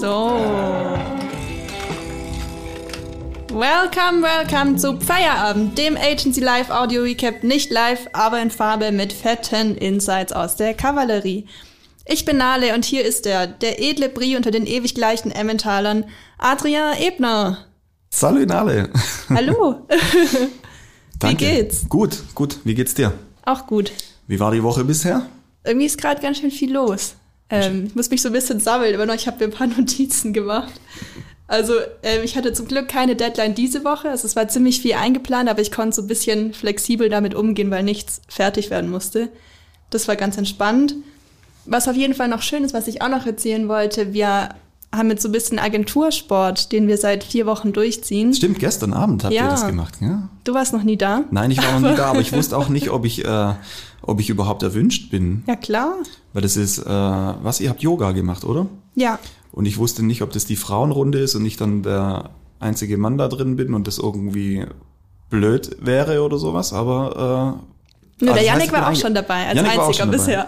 So. Welcome, welcome zu Feierabend, dem Agency Live Audio Recap. Nicht live, aber in Farbe mit fetten Insights aus der Kavallerie. Ich bin Nale und hier ist er, der edle Brie unter den ewig gleichen Emmentalern, Adrian Ebner. Salut Nale. Hallo. Wie geht's? Gut, gut. Wie geht's dir? Auch gut. Wie war die Woche bisher? Irgendwie ist gerade ganz schön viel los. Ähm, ich muss mich so ein bisschen sammeln, aber noch, ich habe mir ein paar Notizen gemacht. Also ähm, ich hatte zum Glück keine Deadline diese Woche. Also es war ziemlich viel eingeplant, aber ich konnte so ein bisschen flexibel damit umgehen, weil nichts fertig werden musste. Das war ganz entspannt. Was auf jeden Fall noch schön ist, was ich auch noch erzählen wollte, wir haben jetzt so ein bisschen Agentursport, den wir seit vier Wochen durchziehen. Stimmt, gestern Abend habt Ja. ihr das gemacht, ja? Du warst noch nie da? Nein, ich war noch nie da, aber ich wusste auch nicht, ob ich, äh, ob ich überhaupt erwünscht bin. Ja, klar. Weil das ist, äh, was, ihr habt Yoga gemacht, oder? Ja. Und ich wusste nicht, ob das die Frauenrunde ist und ich dann der einzige Mann da drin bin und das irgendwie blöd wäre oder sowas, aber äh, Nur ah, der Janik bin war auch schon dabei, als auch einziger schon dabei.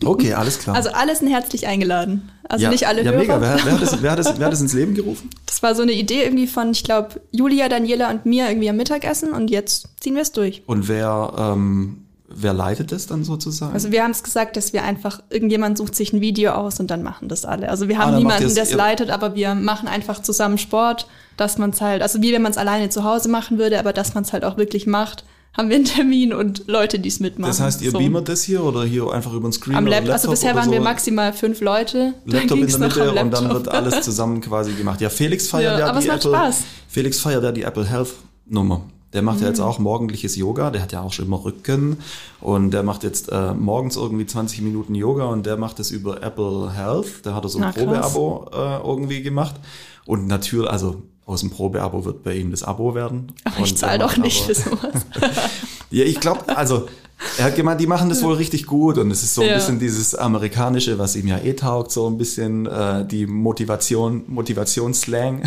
Okay, alles klar. Also alle sind herzlich eingeladen. Also nicht alle ja, Hörer. mega. Wer, wer, hat das, wer, hat das, wer hat das ins Leben gerufen? Das war so eine Idee irgendwie von, ich glaube, Julia, Daniela und mir irgendwie am Mittagessen und jetzt ziehen wir es durch. Und wer, ähm, wer leitet das dann sozusagen? Also wir haben es gesagt, dass wir einfach, irgendjemand sucht sich ein Video aus und dann machen das alle. Also wir Ah, haben macht niemanden, der es leitet, aber wir machen einfach zusammen Sport, dass man es halt, also wie wenn man es alleine zu Hause machen würde, aber dass man es halt auch wirklich macht, haben wir einen Termin und Leute, die es mitmachen. das heißt, ihr So. beamert das hier oder hier einfach über den Screen am Laptop, also bisher waren wir so? maximal fünf Leute. Dann Laptop in der Mitte und dann wird alles zusammen quasi gemacht. Ja, Felix feiert Ja, ja, die Apple. Spaß. Felix feiert ja die Apple Health Nummer. Der macht ja Mhm. jetzt auch morgendliches Yoga. Der hat ja auch schon immer Rücken und der macht jetzt äh, morgens irgendwie 20 Minuten Yoga und der macht es über Apple Health. Da hat er so ein. Probeabo äh, irgendwie gemacht und natürlich, also aus dem Probeabo wird bei ihm das Abo werden. Aber ich zahle doch nicht für sowas. Ja, ich glaube, also er hat gemeint, die machen das wohl richtig gut und es ist so ein Ja. bisschen dieses amerikanische, was ihm ja eh taugt, so ein bisschen äh, die Motivation, Motivationsslang,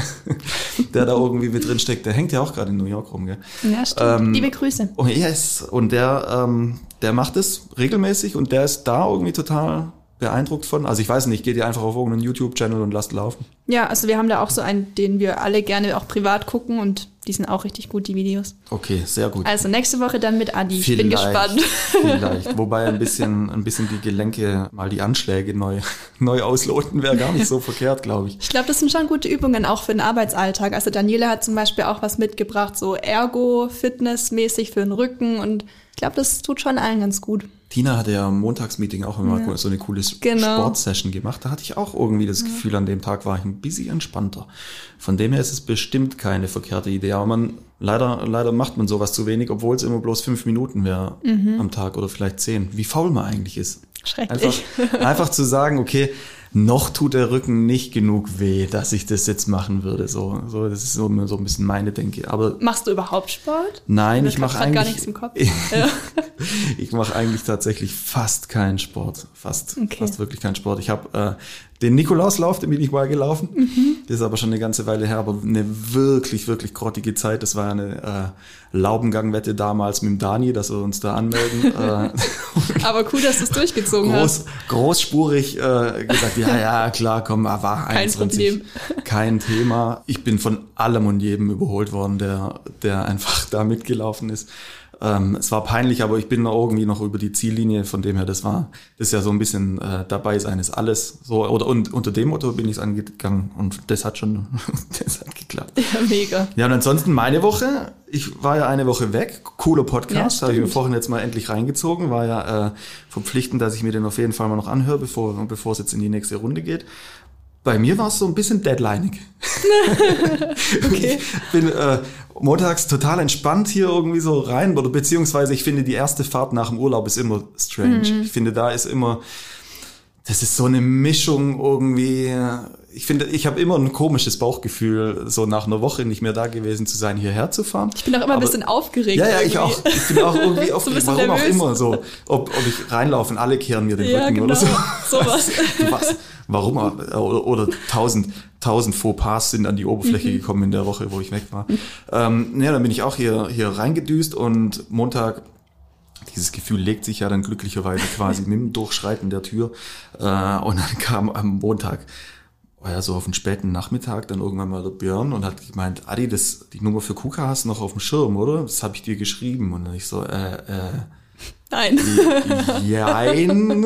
der da irgendwie mit drin steckt. Der hängt ja auch gerade in New York rum, gell? Ja, stimmt. Ähm, Liebe Grüße. Oh yes, und der, ähm, der macht es regelmäßig und der ist da irgendwie total beeindruckt von. Also ich weiß nicht, geht ihr einfach auf irgendeinen YouTube-Channel und lasst laufen. Ja, also wir haben da auch so einen, den wir alle gerne auch privat gucken und die sind auch richtig gut, die Videos. Okay, sehr gut. Also nächste Woche dann mit Adi. Ich bin gespannt. Vielleicht. Wobei ein bisschen, ein bisschen die Gelenke, mal die Anschläge neu, neu ausloten, wäre gar nicht so verkehrt, glaube ich. Ich glaube, das sind schon gute Übungen auch für den Arbeitsalltag. Also Daniela hat zum Beispiel auch was mitgebracht, so Ergo-Fitness-mäßig für den Rücken und ich glaube, das tut schon allen ganz gut. Tina hatte ja im Montagsmeeting auch immer Ja. so eine coole Genau. Sportsession gemacht. Da hatte ich auch irgendwie das Gefühl, an dem Tag war ich ein bisschen entspannter. Von dem her ist es bestimmt keine verkehrte Idee. Aber man, leider, leider macht man sowas zu wenig, obwohl es immer bloß fünf Minuten wäre Mhm. am Tag oder vielleicht zehn. Wie faul man eigentlich ist. Schrecklich. Einfach, einfach zu sagen, okay, noch tut der Rücken nicht genug weh, dass ich das jetzt machen würde. So, so das ist so, so ein bisschen meine Denke. Aber Machst du überhaupt Sport? nein, ich mache eigentlich gar nichts im Kopf. Ich mache eigentlich tatsächlich fast keinen Sport, fast, Okay. fast wirklich keinen Sport. Ich habe äh, den Nikolauslauf, den bin ich mal gelaufen. Mhm. Das ist aber schon eine ganze Weile her, aber eine wirklich, wirklich grottige Zeit. Das war eine äh, Laubengangwette damals mit dem Dani, dass wir uns da anmelden. äh, Aber cool, dass du es durchgezogen hast. groß, großspurig äh, gesagt, ja, ja, klar, komm, war Kein 21. Kein Thema. Ich bin von allem und jedem überholt worden, der, der einfach da mitgelaufen ist. Ähm, es war peinlich, aber ich bin noch irgendwie noch über die Ziellinie, von dem her, das war, das ist ja so ein bisschen äh, dabei sein ist alles. So, oder und unter dem Motto bin ich es angegangen und das hat schon, das hat geklappt. Ja, mega. Ja, und ansonsten meine Woche. Ich war ja eine Woche weg. Cooler Ja, Podcast. Habe ich mir vorhin jetzt mal endlich reingezogen. War ja äh, verpflichtend, dass ich mir den auf jeden Fall mal noch anhöre, bevor, bevor es jetzt in die nächste Runde geht. Bei mir war es so ein bisschen deadlineig. Okay. Ich bin äh, montags total entspannt hier irgendwie so rein. Oder beziehungsweise ich finde, die erste Fahrt nach dem Urlaub ist immer strange. Ich finde, da ist immer, das ist so eine Mischung irgendwie. Ich finde, ich habe immer ein komisches Bauchgefühl, so nach einer Woche nicht mehr da gewesen zu sein, hierher zu fahren. Ich bin auch immer ein Aber- bisschen aufgeregt. Ja, ja, ich auch. Ich bin auch irgendwie ein aufgeregt, warum auch nervös. immer so. Ob, ob ich reinlaufe und alle kehren mir den Ja, Rücken genau. oder so. Sowas. Was? Warum? Oder, oder tausend, tausend Fauxpas sind an die Oberfläche Mhm. gekommen in der Woche, wo ich weg war. Ähm, ja, dann bin ich auch hier, hier reingedüst und Montag dieses Gefühl legt sich ja dann glücklicherweise quasi mit dem Durchschreiten der Tür. Äh, und dann kam am Montag, war ja so auf den späten Nachmittag dann irgendwann mal der Björn und hat gemeint, Adi, das, die Nummer für Kuka hast du noch auf dem Schirm, oder? Das habe ich dir geschrieben. Und dann ich so, äh, äh, Nein. Jein.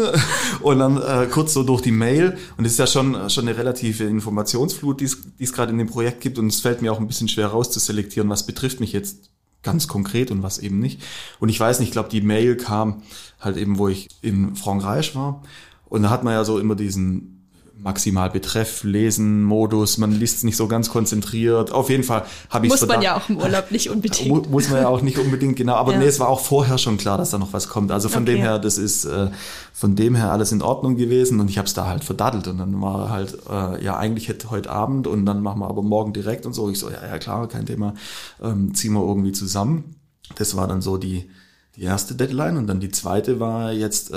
Und dann äh, kurz so durch die Mail. Und es ist ja schon, schon eine relative Informationsflut, die es gerade in dem Projekt gibt. Und es fällt mir auch ein bisschen schwer rauszuselektieren, was betrifft mich jetzt ganz konkret und was eben nicht. Und ich weiß nicht, ich glaube, die Mail kam halt eben, wo ich in Frankreich war. Und da hat man ja so immer diesen maximal Betreff, Lesen, Modus, man liest es nicht so ganz konzentriert. Auf jeden Fall habe ich Muss man ja auch im Urlaub nicht unbedingt. Muss man ja auch nicht unbedingt, genau. Aber ja. nee, es war auch vorher schon klar, dass da noch was kommt. Also von okay. dem her, das ist äh, von dem her alles in Ordnung gewesen und ich habe es da halt verdattelt und dann war halt, äh, ja, eigentlich hätte heute Abend und dann machen wir aber morgen direkt und so. Ich so, ja, ja klar, kein Thema, ähm, ziehen wir irgendwie zusammen. Das war dann so die, die erste Deadline und dann die zweite war jetzt äh,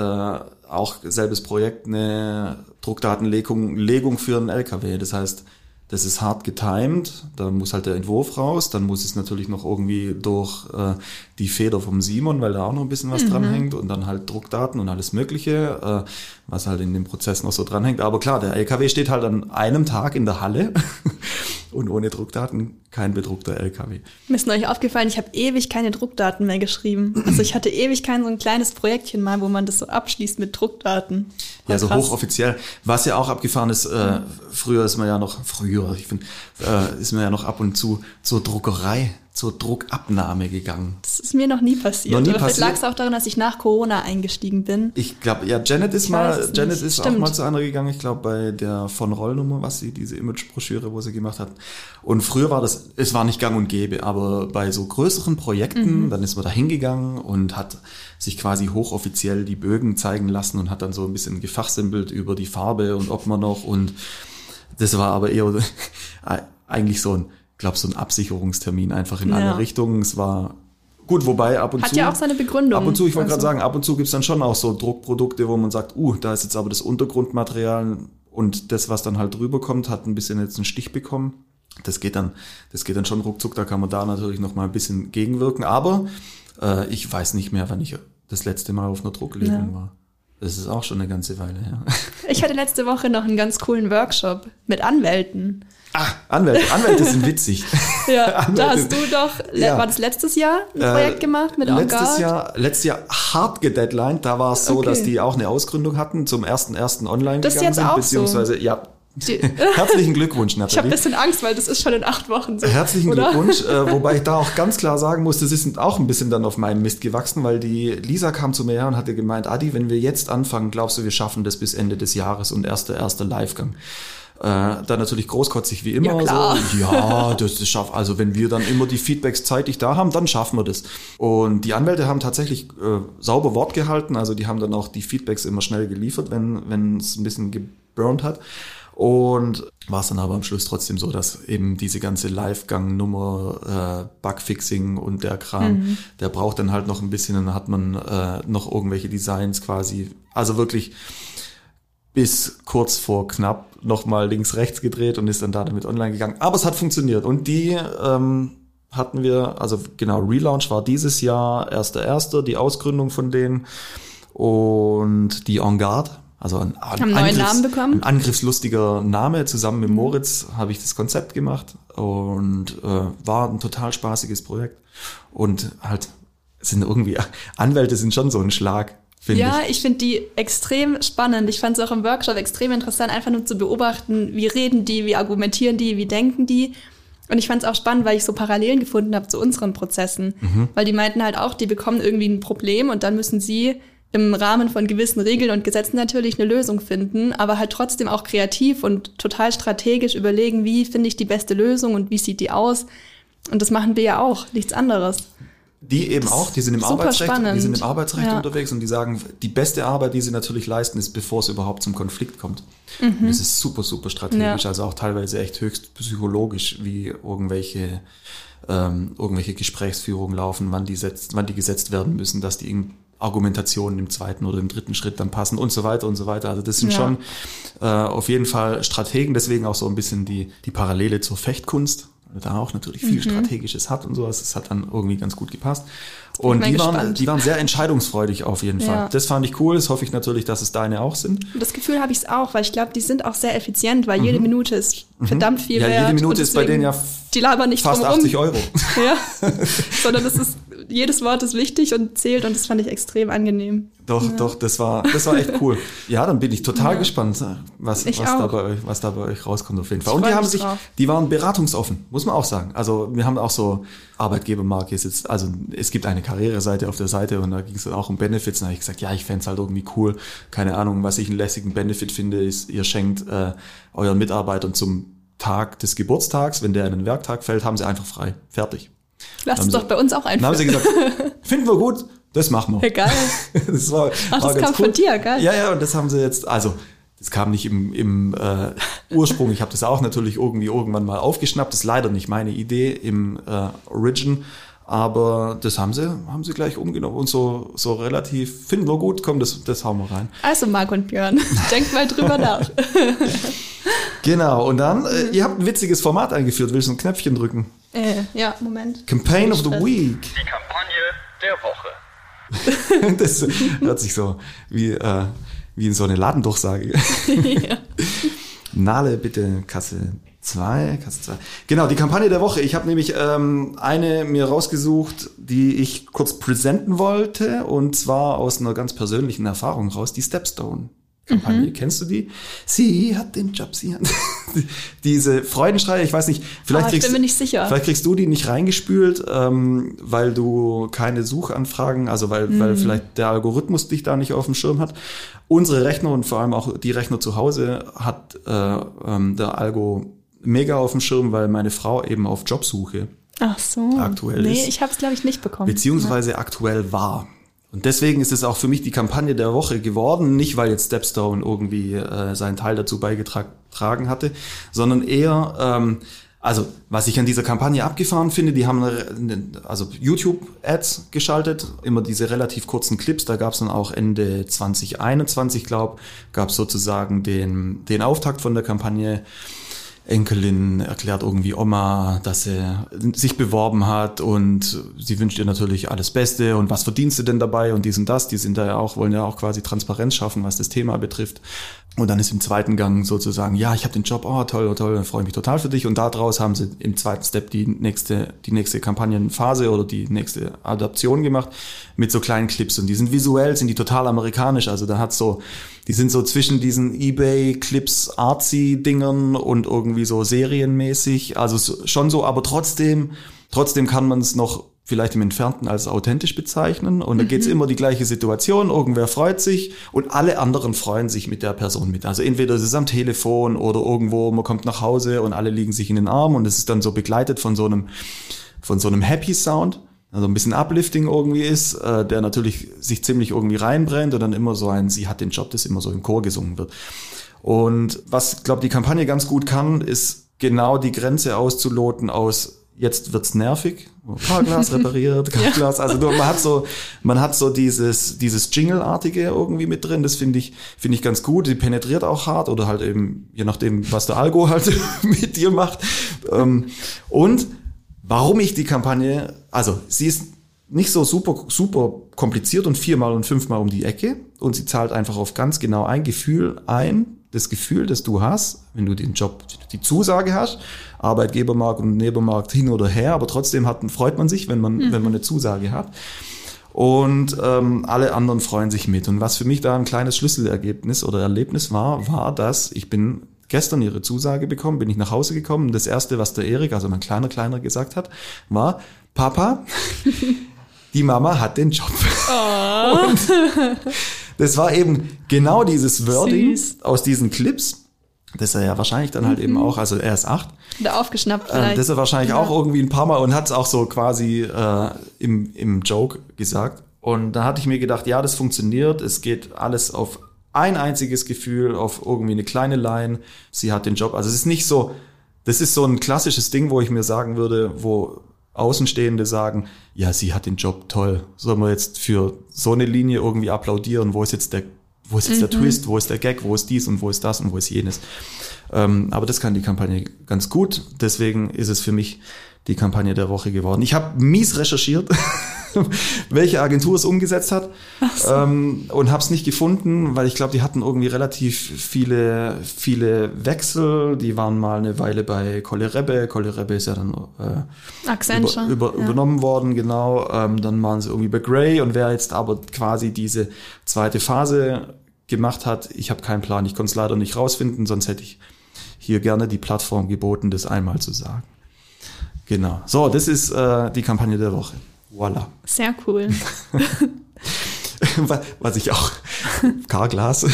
auch selbes Projekt, eine Druckdatenlegung Legung für einen LKW. Das heißt, das ist hart getimed, da muss halt der Entwurf raus, dann muss es natürlich noch irgendwie durch äh, die Feder vom Simon, weil da auch noch ein bisschen was mhm. dranhängt und dann halt Druckdaten und alles Mögliche, äh, was halt in dem Prozess noch so dranhängt. Aber klar, der LKW steht halt an einem Tag in der Halle und ohne Druckdaten kein bedruckter LKW. Mir ist neulich aufgefallen, ich habe ewig keine Druckdaten mehr geschrieben. Also ich hatte ewig kein so ein kleines Projektchen mal, wo man das so abschließt mit Druckdaten. War ja, so krass. hochoffiziell. Was ja auch abgefahren ist, äh, früher ist man ja noch, früher, ich finde, äh, ist man ja noch ab und zu zur Druckerei zur Druckabnahme gegangen. Das ist mir noch nie passiert. Noch nie passiert. lag es auch daran, dass ich nach Corona eingestiegen bin. Ich glaube, ja, Janet ist ich mal, Janet ist Stimmt. auch mal zu einer gegangen. Ich glaube, bei der von Rollnummer, was sie, diese Imagebroschüre, wo sie gemacht hat. Und früher war das, es war nicht gang und gäbe, aber bei so größeren Projekten, mhm. dann ist man da hingegangen und hat sich quasi hochoffiziell die Bögen zeigen lassen und hat dann so ein bisschen gefachsimpelt über die Farbe und ob man noch und das war aber eher eigentlich so ein glaube, so ein Absicherungstermin einfach in ja. alle Richtungen. Es war gut, wobei ab und Hat zu. Hat ja auch seine Begründung. Ab und zu, ich wollte also. gerade sagen, ab und zu gibt's dann schon auch so Druckprodukte, wo man sagt, uh, da ist jetzt aber das Untergrundmaterial und das, was dann halt drüber kommt, hat ein bisschen jetzt einen Stich bekommen. Das geht dann, das geht dann schon ruckzuck, da kann man da natürlich noch mal ein bisschen gegenwirken. Aber äh, ich weiß nicht mehr, wann ich das letzte Mal auf einer Drucklegung ja. war. Das ist auch schon eine ganze Weile her. Ja. Ich hatte letzte Woche noch einen ganz coolen Workshop mit Anwälten. Ah, Anwälte. Anwälte sind witzig. ja, da hast du doch, ja. war das letztes Jahr ein äh, Projekt gemacht mit Letztes Engard? Jahr, letztes Jahr hart gedeadlined. Da war es so, okay. dass die auch eine Ausgründung hatten, zum ersten ersten online das gegangen sind, beziehungsweise, so. ja, Herzlichen Glückwunsch, Nathalie. Ich habe ein bisschen Angst, weil das ist schon in acht Wochen so. Herzlichen oder? Glückwunsch, äh, wobei ich da auch ganz klar sagen muss, das ist auch ein bisschen dann auf meinem Mist gewachsen, weil die Lisa kam zu mir her und hatte gemeint, Adi, wenn wir jetzt anfangen, glaubst du, wir schaffen das bis Ende des Jahres und erster erster Livegang. Äh, dann natürlich großkotzig wie immer. Ja, so, ja das, das schafft. Also wenn wir dann immer die Feedbacks zeitig da haben, dann schaffen wir das. Und die Anwälte haben tatsächlich äh, sauber Wort gehalten. Also die haben dann auch die Feedbacks immer schnell geliefert, wenn wenn es ein bisschen geburnt hat. Und war es dann aber am Schluss trotzdem so, dass eben diese ganze Live-Gang-Nummer, äh, Bugfixing und der Kram, mhm. der braucht dann halt noch ein bisschen, dann hat man äh, noch irgendwelche Designs quasi. Also wirklich bis kurz vor knapp nochmal links, rechts gedreht und ist dann da damit online gegangen. Aber es hat funktioniert. Und die ähm, hatten wir, also genau, Relaunch war dieses Jahr, erster, erster, die Ausgründung von denen und die En Garde. Also ein, ein, Angriffs, ein angriffslustiger Name. Zusammen mit Moritz habe ich das Konzept gemacht und äh, war ein total spaßiges Projekt. Und halt sind irgendwie, Anwälte sind schon so ein Schlag ja, ich, ich finde die extrem spannend. Ich fand es auch im Workshop extrem interessant, einfach nur zu beobachten, wie reden die, wie argumentieren die, wie denken die. Und ich fand es auch spannend, weil ich so Parallelen gefunden habe zu unseren Prozessen. Mhm. Weil die meinten halt auch, die bekommen irgendwie ein Problem und dann müssen sie im Rahmen von gewissen Regeln und Gesetzen natürlich eine Lösung finden, aber halt trotzdem auch kreativ und total strategisch überlegen, wie finde ich die beste Lösung und wie sieht die aus. Und das machen wir ja auch, nichts anderes. Die eben auch, die sind im Arbeitsrecht, spannend. die sind im Arbeitsrecht ja. unterwegs und die sagen, die beste Arbeit, die sie natürlich leisten, ist, bevor es überhaupt zum Konflikt kommt. Mhm. Und das ist super, super strategisch, ja. also auch teilweise echt höchst psychologisch, wie irgendwelche ähm, irgendwelche Gesprächsführungen laufen, wann die, setzt, wann die gesetzt werden müssen, dass die Argumentationen im zweiten oder im dritten Schritt dann passen und so weiter und so weiter. Also das sind ja. schon äh, auf jeden Fall Strategen, deswegen auch so ein bisschen die, die Parallele zur Fechtkunst da auch natürlich viel mhm. Strategisches hat und sowas. Das hat dann irgendwie ganz gut gepasst. Und die waren, die waren sehr entscheidungsfreudig auf jeden Fall. Ja. Das fand ich cool. Das hoffe ich natürlich, dass es deine auch sind. Das Gefühl habe ich es auch, weil ich glaube, die sind auch sehr effizient, weil mhm. jede Minute ist mhm. verdammt viel ja, wert. Jede Minute ist bei denen ja die labern nicht fast drumherum. 80 Euro. Ja, sondern das ist, jedes Wort ist wichtig und zählt und das fand ich extrem angenehm. Doch, ja. doch, das war, das war echt cool. Ja, dann bin ich total ja. gespannt, was, was, da bei euch, was da bei euch rauskommt auf jeden Fall. Und die haben sich, drauf. die waren beratungsoffen, muss man auch sagen. Also wir haben auch so Arbeitgebermarke ist jetzt, also es gibt eine Karriereseite auf der Seite und da ging es auch um Benefits. Und da habe ich gesagt, ja, ich fände es halt irgendwie cool. Keine Ahnung, was ich einen lässigen Benefit finde, ist, ihr schenkt äh, euren Mitarbeitern zum Tag des Geburtstags, wenn der in den Werktag fällt, haben sie einfach frei. Fertig. Lass es doch bei uns auch einfach. Dann haben sie gesagt, finden wir gut, das machen wir. Geil. das war, Ach, das war kam cool. von dir, geil. Ja, ja, und das haben sie jetzt, also das kam nicht im, im äh, Ursprung. Ich habe das auch natürlich irgendwie irgendwann mal aufgeschnappt. Das ist leider nicht meine Idee im äh, Origin. Aber das haben sie, haben sie gleich umgenommen und so, so relativ, finden wir gut, komm, das, das hauen wir rein. Also Marc und Björn, denkt mal drüber nach. genau, und dann, äh, ihr habt ein witziges Format eingeführt, willst du ein Knöpfchen drücken? Äh, ja, Moment. Campaign of the Week. Die Kampagne der Woche. das hört sich so wie, äh, wie in so eine Ladendurchsage. ja. Nale, bitte, Kasse zwei, Kasse zwei. Genau, die Kampagne der Woche. Ich habe nämlich ähm, eine mir rausgesucht, die ich kurz präsenten wollte, und zwar aus einer ganz persönlichen Erfahrung raus, die Stepstone. Kampagne. Mhm. Kennst du die? Sie hat den Job, sie hat diese Freudenschreie, ich weiß nicht, vielleicht, oh, kriegst, vielleicht kriegst du die nicht reingespült, ähm, weil du keine Suchanfragen, also weil, mhm. weil vielleicht der Algorithmus dich da nicht auf dem Schirm hat. Unsere Rechner und vor allem auch die Rechner zu Hause hat äh, ähm, der Algo mega auf dem Schirm, weil meine Frau eben auf Jobsuche Ach so. aktuell nee, ist. Nee, ich habe es glaube ich nicht bekommen. Beziehungsweise ja. aktuell war. Und deswegen ist es auch für mich die Kampagne der Woche geworden, nicht weil jetzt Stepstone irgendwie äh, seinen Teil dazu beigetragen hatte, sondern eher, ähm, also was ich an dieser Kampagne abgefahren finde, die haben eine, also YouTube-Ads geschaltet, immer diese relativ kurzen Clips, da gab es dann auch Ende 2021, glaube gab es sozusagen den, den Auftakt von der Kampagne Enkelin erklärt irgendwie Oma, dass sie sich beworben hat und sie wünscht ihr natürlich alles Beste und was verdienst du denn dabei und dies und das. Die sind da ja auch, wollen ja auch quasi Transparenz schaffen, was das Thema betrifft. Und dann ist im zweiten Gang sozusagen, ja, ich habe den Job, oh toll, oh, toll, freue mich total für dich. Und daraus haben sie im zweiten Step die nächste, die nächste Kampagnenphase oder die nächste Adaption gemacht mit so kleinen Clips. Und die sind visuell, sind die total amerikanisch. Also da hat so, die sind so zwischen diesen Ebay-Clips, Artsy-Dingern und irgendwie so serienmäßig. Also schon so, aber trotzdem, trotzdem kann man es noch vielleicht im Entfernten als authentisch bezeichnen. Und da mhm. geht's immer die gleiche Situation, irgendwer freut sich und alle anderen freuen sich mit der Person mit. Also entweder es ist am Telefon oder irgendwo, man kommt nach Hause und alle liegen sich in den Arm und es ist dann so begleitet von so einem, von so einem Happy Sound. Also ein bisschen Uplifting irgendwie ist, äh, der natürlich sich ziemlich irgendwie reinbrennt und dann immer so ein, sie hat den Job, das immer so im Chor gesungen wird. Und was, glaube die Kampagne ganz gut kann, ist genau die Grenze auszuloten aus jetzt wird's nervig. Fahrglas repariert, Glas. Also man hat so, man hat so dieses, dieses Jingle-artige irgendwie mit drin. Das finde ich, finde ich ganz gut. Die penetriert auch hart oder halt eben, je nachdem, was der Algo halt mit dir macht. Ähm, und warum ich die Kampagne, also sie ist nicht so super, super kompliziert und viermal und fünfmal um die Ecke und sie zahlt einfach auf ganz genau ein Gefühl ein, das Gefühl, das du hast, wenn du den Job, die Zusage hast, Arbeitgebermarkt und Nebenmarkt hin oder her, aber trotzdem hat, freut man sich, wenn man, mhm. wenn man eine Zusage hat. Und ähm, alle anderen freuen sich mit. Und was für mich da ein kleines Schlüsselergebnis oder Erlebnis war, war, dass ich bin gestern ihre Zusage bekommen, bin ich nach Hause gekommen. Das erste, was der Erik, also mein kleiner Kleiner, gesagt hat, war, Papa, die Mama hat den Job. Oh. Und das war eben genau dieses Wording Süß. aus diesen Clips, das er ja wahrscheinlich dann halt mhm. eben auch, also er ist acht. Da aufgeschnappt ähm, vielleicht. das er wahrscheinlich ja. auch irgendwie ein paar Mal und hat es auch so quasi äh, im, im Joke gesagt. Und da hatte ich mir gedacht, ja, das funktioniert. Es geht alles auf ein einziges Gefühl, auf irgendwie eine kleine Line. Sie hat den Job. Also es ist nicht so, das ist so ein klassisches Ding, wo ich mir sagen würde, wo Außenstehende sagen, ja, sie hat den Job toll. Sollen wir jetzt für so eine Linie irgendwie applaudieren? Wo ist jetzt der wo ist jetzt der Twist, wo ist der Gag, wo ist dies und wo ist das und wo ist jenes. Ähm, aber das kann die Kampagne ganz gut. Deswegen ist es für mich die Kampagne der Woche geworden. Ich habe mies recherchiert, welche Agentur es umgesetzt hat so. ähm, und habe es nicht gefunden, weil ich glaube, die hatten irgendwie relativ viele viele Wechsel. Die waren mal eine Weile bei Kolle Kolle Rebbe ist ja dann äh, Accenture. über, über, ja. übernommen worden, genau. Ähm, dann waren sie irgendwie bei Grey und wer jetzt aber quasi diese zweite Phase gemacht hat, ich habe keinen Plan. Ich konnte es leider nicht rausfinden, sonst hätte ich hier gerne die Plattform geboten, das einmal zu sagen. Genau. So, das ist äh, die Kampagne der Woche. Voila. Sehr cool. Was ich auch, Carglass,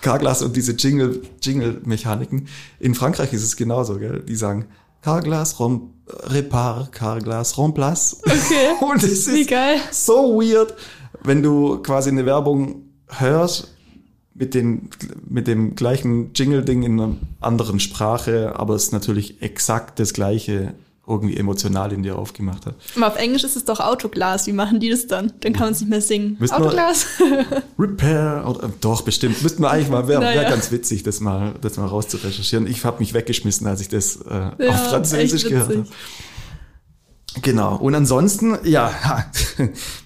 Carglass und diese Jingle, Jingle-Mechaniken. In Frankreich ist es genauso, gell? Die sagen, Carglass, Rom, Repar, Carglass, Remplace. Okay. Und es Wie ist geil. so weird, wenn du quasi eine Werbung hörst mit, den, mit dem gleichen Jingle-Ding in einer anderen Sprache, aber es natürlich exakt das gleiche irgendwie emotional in dir aufgemacht hat. Aber auf Englisch ist es doch Autoglas. Wie machen die das dann? Dann kann man es nicht mehr singen. Müssten Autoglas? Repair oder äh, doch bestimmt müssten wir eigentlich mal wäre Naja. wär ganz witzig das mal das mal rauszurecherchieren. Ich habe mich weggeschmissen, als ich das äh, Ja, auf Französisch gehört habe. Genau. Und ansonsten, ja,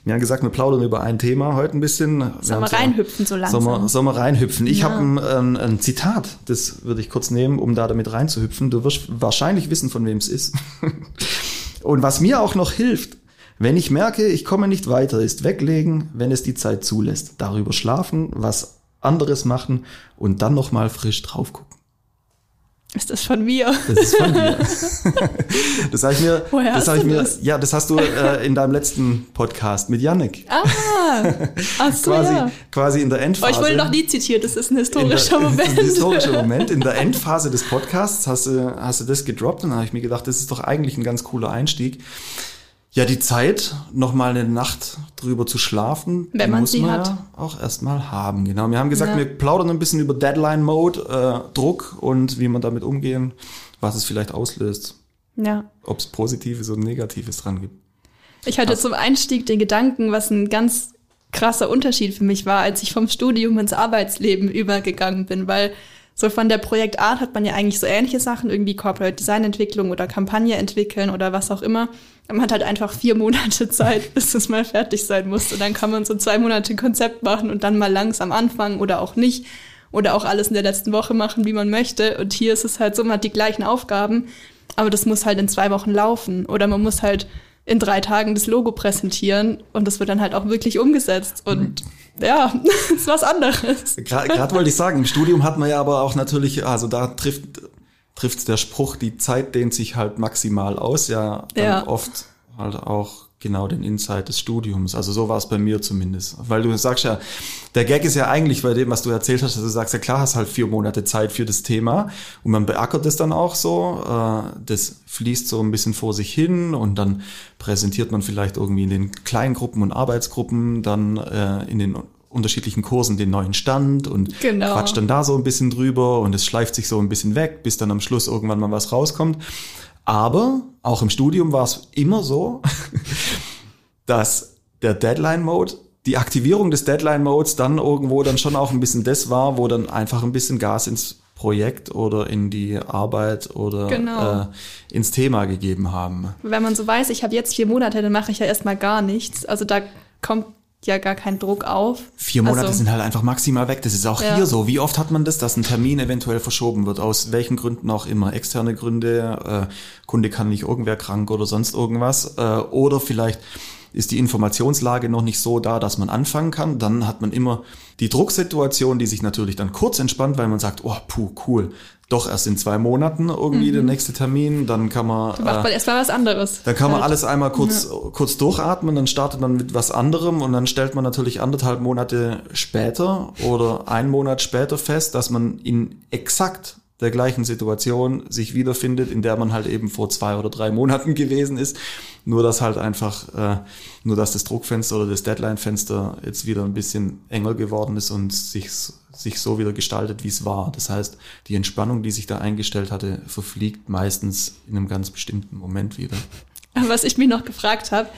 wir haben gesagt, wir plaudern über ein Thema heute ein bisschen. Sollen wir reinhüpfen so langsam? Sollen wir, sollen wir reinhüpfen? Ich Ja. habe ein, ein Zitat, das würde ich kurz nehmen, um da damit reinzuhüpfen. Du wirst wahrscheinlich wissen, von wem es ist. Und was mir auch noch hilft, wenn ich merke, ich komme nicht weiter, ist weglegen, wenn es die Zeit zulässt. Darüber schlafen, was anderes machen und dann nochmal frisch drauf gucken. Ist das von mir? Das ist von dir. das habe ich mir, Woher das hast ich du mir, das? ja, das hast du äh, in deinem letzten Podcast mit Yannick. Ah, ach so, quasi, ja. quasi in der Oh, Endphase. ich wurde noch nie zitiert. Das ist ein in der, historischer Moment. Das ist ein historischer Moment. In der Endphase des Podcasts hast du, hast du das gedroppt und dann habe ich mir gedacht, das ist doch eigentlich ein ganz cooler Einstieg. Ja, die Zeit, noch mal eine Nacht drüber zu schlafen, Wenn man muss sie man hat. ja auch erstmal haben. Genau. Wir haben gesagt, Ja. wir plaudern ein bisschen über Deadline-Mode, äh, Druck und wie man damit umgehen, was es vielleicht auslöst, Ja. ob es Positives oder Negatives dran gibt. Ich hatte zum Einstieg den Gedanken, was ein ganz krasser Unterschied für mich war, als ich vom Studium ins Arbeitsleben übergegangen bin, weil so von der Projektart hat man ja eigentlich so ähnliche Sachen, irgendwie Corporate Design Entwicklung oder Kampagne entwickeln oder was auch immer. Man hat halt einfach vier Monate Zeit, bis es mal fertig sein muss. Und dann kann man so zwei Monate Konzept machen und dann mal langsam anfangen oder auch nicht. Oder auch alles in der letzten Woche machen, wie man möchte. Und hier ist es halt so, man hat die gleichen Aufgaben, aber das muss halt in zwei Wochen laufen. Oder man muss halt in drei Tagen das Logo präsentieren und das wird dann halt auch wirklich umgesetzt. Und ja, ist was anderes. Gerade wollte ich sagen, im Studium hat man ja aber auch natürlich, also da trifft trifft der Spruch, die Zeit dehnt sich halt maximal aus, ja, Ja. oft halt auch genau den Insight des Studiums. Also so war es bei mir zumindest. Weil du sagst ja, der Gag ist ja eigentlich bei dem, was du erzählt hast, dass du sagst, ja klar, hast halt vier Monate Zeit für das Thema und man beackert es dann auch so. Äh, das fließt so ein bisschen vor sich hin und dann präsentiert man vielleicht irgendwie in den Kleingruppen und Arbeitsgruppen dann äh, in den unterschiedlichen Kursen den neuen Stand und Genau. quatscht dann da so ein bisschen drüber und es schleift sich so ein bisschen weg, bis dann am Schluss irgendwann mal was rauskommt. Aber auch im Studium war es immer so, dass der Deadline-Mode, die Aktivierung des Deadline-Modes dann irgendwo dann schon auch ein bisschen das war, wo dann einfach ein bisschen Gas ins Projekt oder in die Arbeit oder Genau. äh, ins Thema gegeben haben. Wenn man so weiß, ich habe jetzt vier Monate, dann mache ich ja erstmal gar nichts. Also da kommt ja gar kein Druck auf. Vier Monate Also- sind halt einfach maximal weg. Das ist auch Ja. hier so. Wie oft hat man das, dass ein Termin eventuell verschoben wird? Aus welchen Gründen auch immer. Externe Gründe, äh, Kunde kann nicht irgendwer krank oder sonst irgendwas. Äh, oder vielleicht ist die Informationslage noch nicht so da, dass man anfangen kann. Dann hat man immer die Drucksituation, die sich natürlich dann kurz entspannt, weil man sagt, oh, puh, cool. Doch erst in zwei Monaten irgendwie der nächste Termin. Dann kann man. Dann macht äh, man erstmal was anderes. dann kann man Halt. alles einmal kurz, kurz durchatmen, dann startet man mit was anderem und dann stellt man natürlich anderthalb Monate später oder einen Monat später fest, dass man in exakt der gleichen Situation sich wiederfindet, in der man halt eben vor zwei oder drei Monaten gewesen ist. Nur dass halt einfach, äh, nur dass das Druckfenster oder das Deadline-Fenster jetzt wieder ein bisschen enger geworden ist und sich, sich so wieder gestaltet, wie es war. Das heißt, die Entspannung, die sich da eingestellt hatte, verfliegt meistens in einem ganz bestimmten Moment wieder. Was ich mich noch gefragt habe,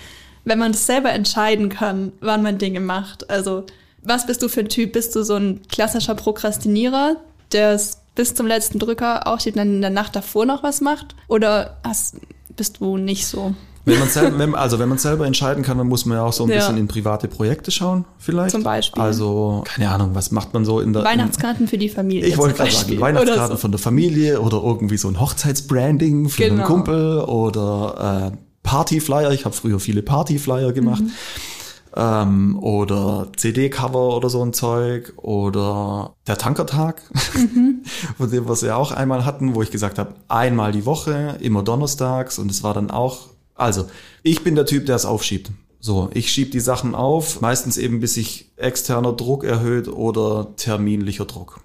wenn man das selber entscheiden kann, wann man Dinge macht. Also Was bist du für ein Typ? Bist du so ein klassischer Prokrastinierer, der es bis zum letzten Drücker aufsteht und dann in der Nacht davor noch was macht? Oder hast, bist du nicht so? Wenn man selber, wenn, also wenn man selber entscheiden kann, dann muss man ja auch so ein Ja. bisschen in private Projekte schauen, vielleicht. Zum Beispiel. Also, keine Ahnung, was macht man so in der. Weihnachtskarten für die Familie. Ich wollte gerade sagen, Weihnachtskarten so. von der Familie oder irgendwie so ein Hochzeitsbranding für einen Genau. Kumpel oder äh, Partyflyer. Ich habe früher viele Partyflyer gemacht. Mhm. Ähm, oder CD-Cover oder so ein Zeug oder der Tankertag, Mhm. von dem wir es ja auch einmal hatten, wo ich gesagt habe, einmal die Woche, immer donnerstags und es war dann auch, also ich bin der Typ, der es aufschiebt. So, ich schieb die Sachen auf, meistens eben bis sich externer Druck erhöht oder terminlicher Druck.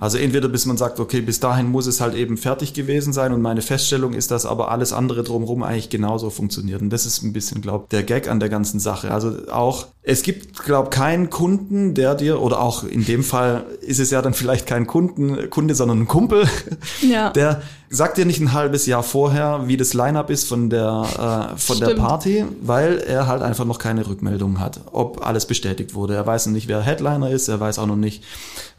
Also entweder bis man sagt, okay, bis dahin muss es halt eben fertig gewesen sein und meine Feststellung ist, dass aber alles andere drumherum eigentlich genauso funktioniert. Und das ist ein bisschen, glaube der Gag an der ganzen Sache. Also auch, es gibt, glaube keinen Kunden, der dir, oder auch in dem Fall ist es ja dann vielleicht kein Kunden, Kunde, sondern ein Kumpel, Ja. der sagt dir nicht ein halbes Jahr vorher, wie das Line-Up ist von der, äh, von der. Party, weil er halt einfach noch keine Rückmeldung hat, ob alles bestätigt wurde. Er weiß noch nicht, wer Headliner ist, er weiß auch noch nicht,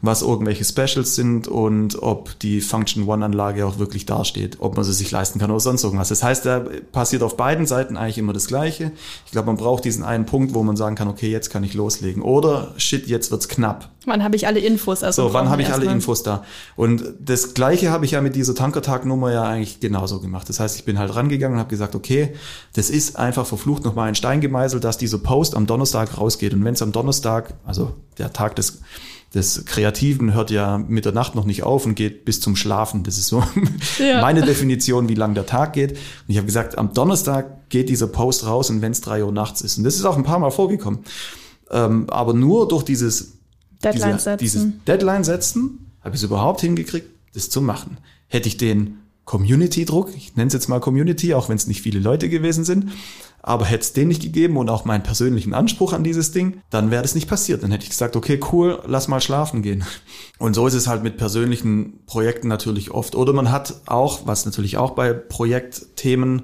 was irgendwelche Specials sind und ob die Function One-Anlage auch wirklich dasteht, ob man sie sich leisten kann oder sonst irgendwas. Das heißt, da passiert auf beiden Seiten eigentlich immer das Gleiche. Ich glaube, man braucht diesen einen Punkt, wo man sagen kann, okay, jetzt kann ich loslegen. Oder shit, jetzt wird's knapp. Wann habe ich alle Infos? Also So, wann habe ich alle Infos da? Und das Gleiche habe ich ja mit dieser Tankertag-Nummer ja eigentlich genauso gemacht. Das heißt, ich bin halt rangegangen und habe gesagt, okay, das ist einfach verflucht nochmal ein Stein gemeißelt, dass dieser Post am Donnerstag rausgeht. Und wenn es am Donnerstag, also der Tag des, des Kreativen hört ja mit der Nacht noch nicht auf und geht bis zum Schlafen. Das ist so Ja. meine Definition, wie lang der Tag geht. Und ich habe gesagt, am Donnerstag geht dieser Post raus und wenn es drei Uhr nachts ist. Und das ist auch ein paar Mal vorgekommen. Ähm, aber nur durch dieses Deadline diese, setzen. Dieses Deadline setzen, habe ich es überhaupt hingekriegt, das zu machen. Hätte ich den Community-Druck, ich nenne es jetzt mal Community, auch wenn es nicht viele Leute gewesen sind, aber hätte es den nicht gegeben und auch meinen persönlichen Anspruch an dieses Ding, dann wäre das nicht passiert. Dann hätte ich gesagt, okay, cool, lass mal schlafen gehen. Und so ist es halt mit persönlichen Projekten natürlich oft. Oder man hat auch, was natürlich auch bei Projektthemen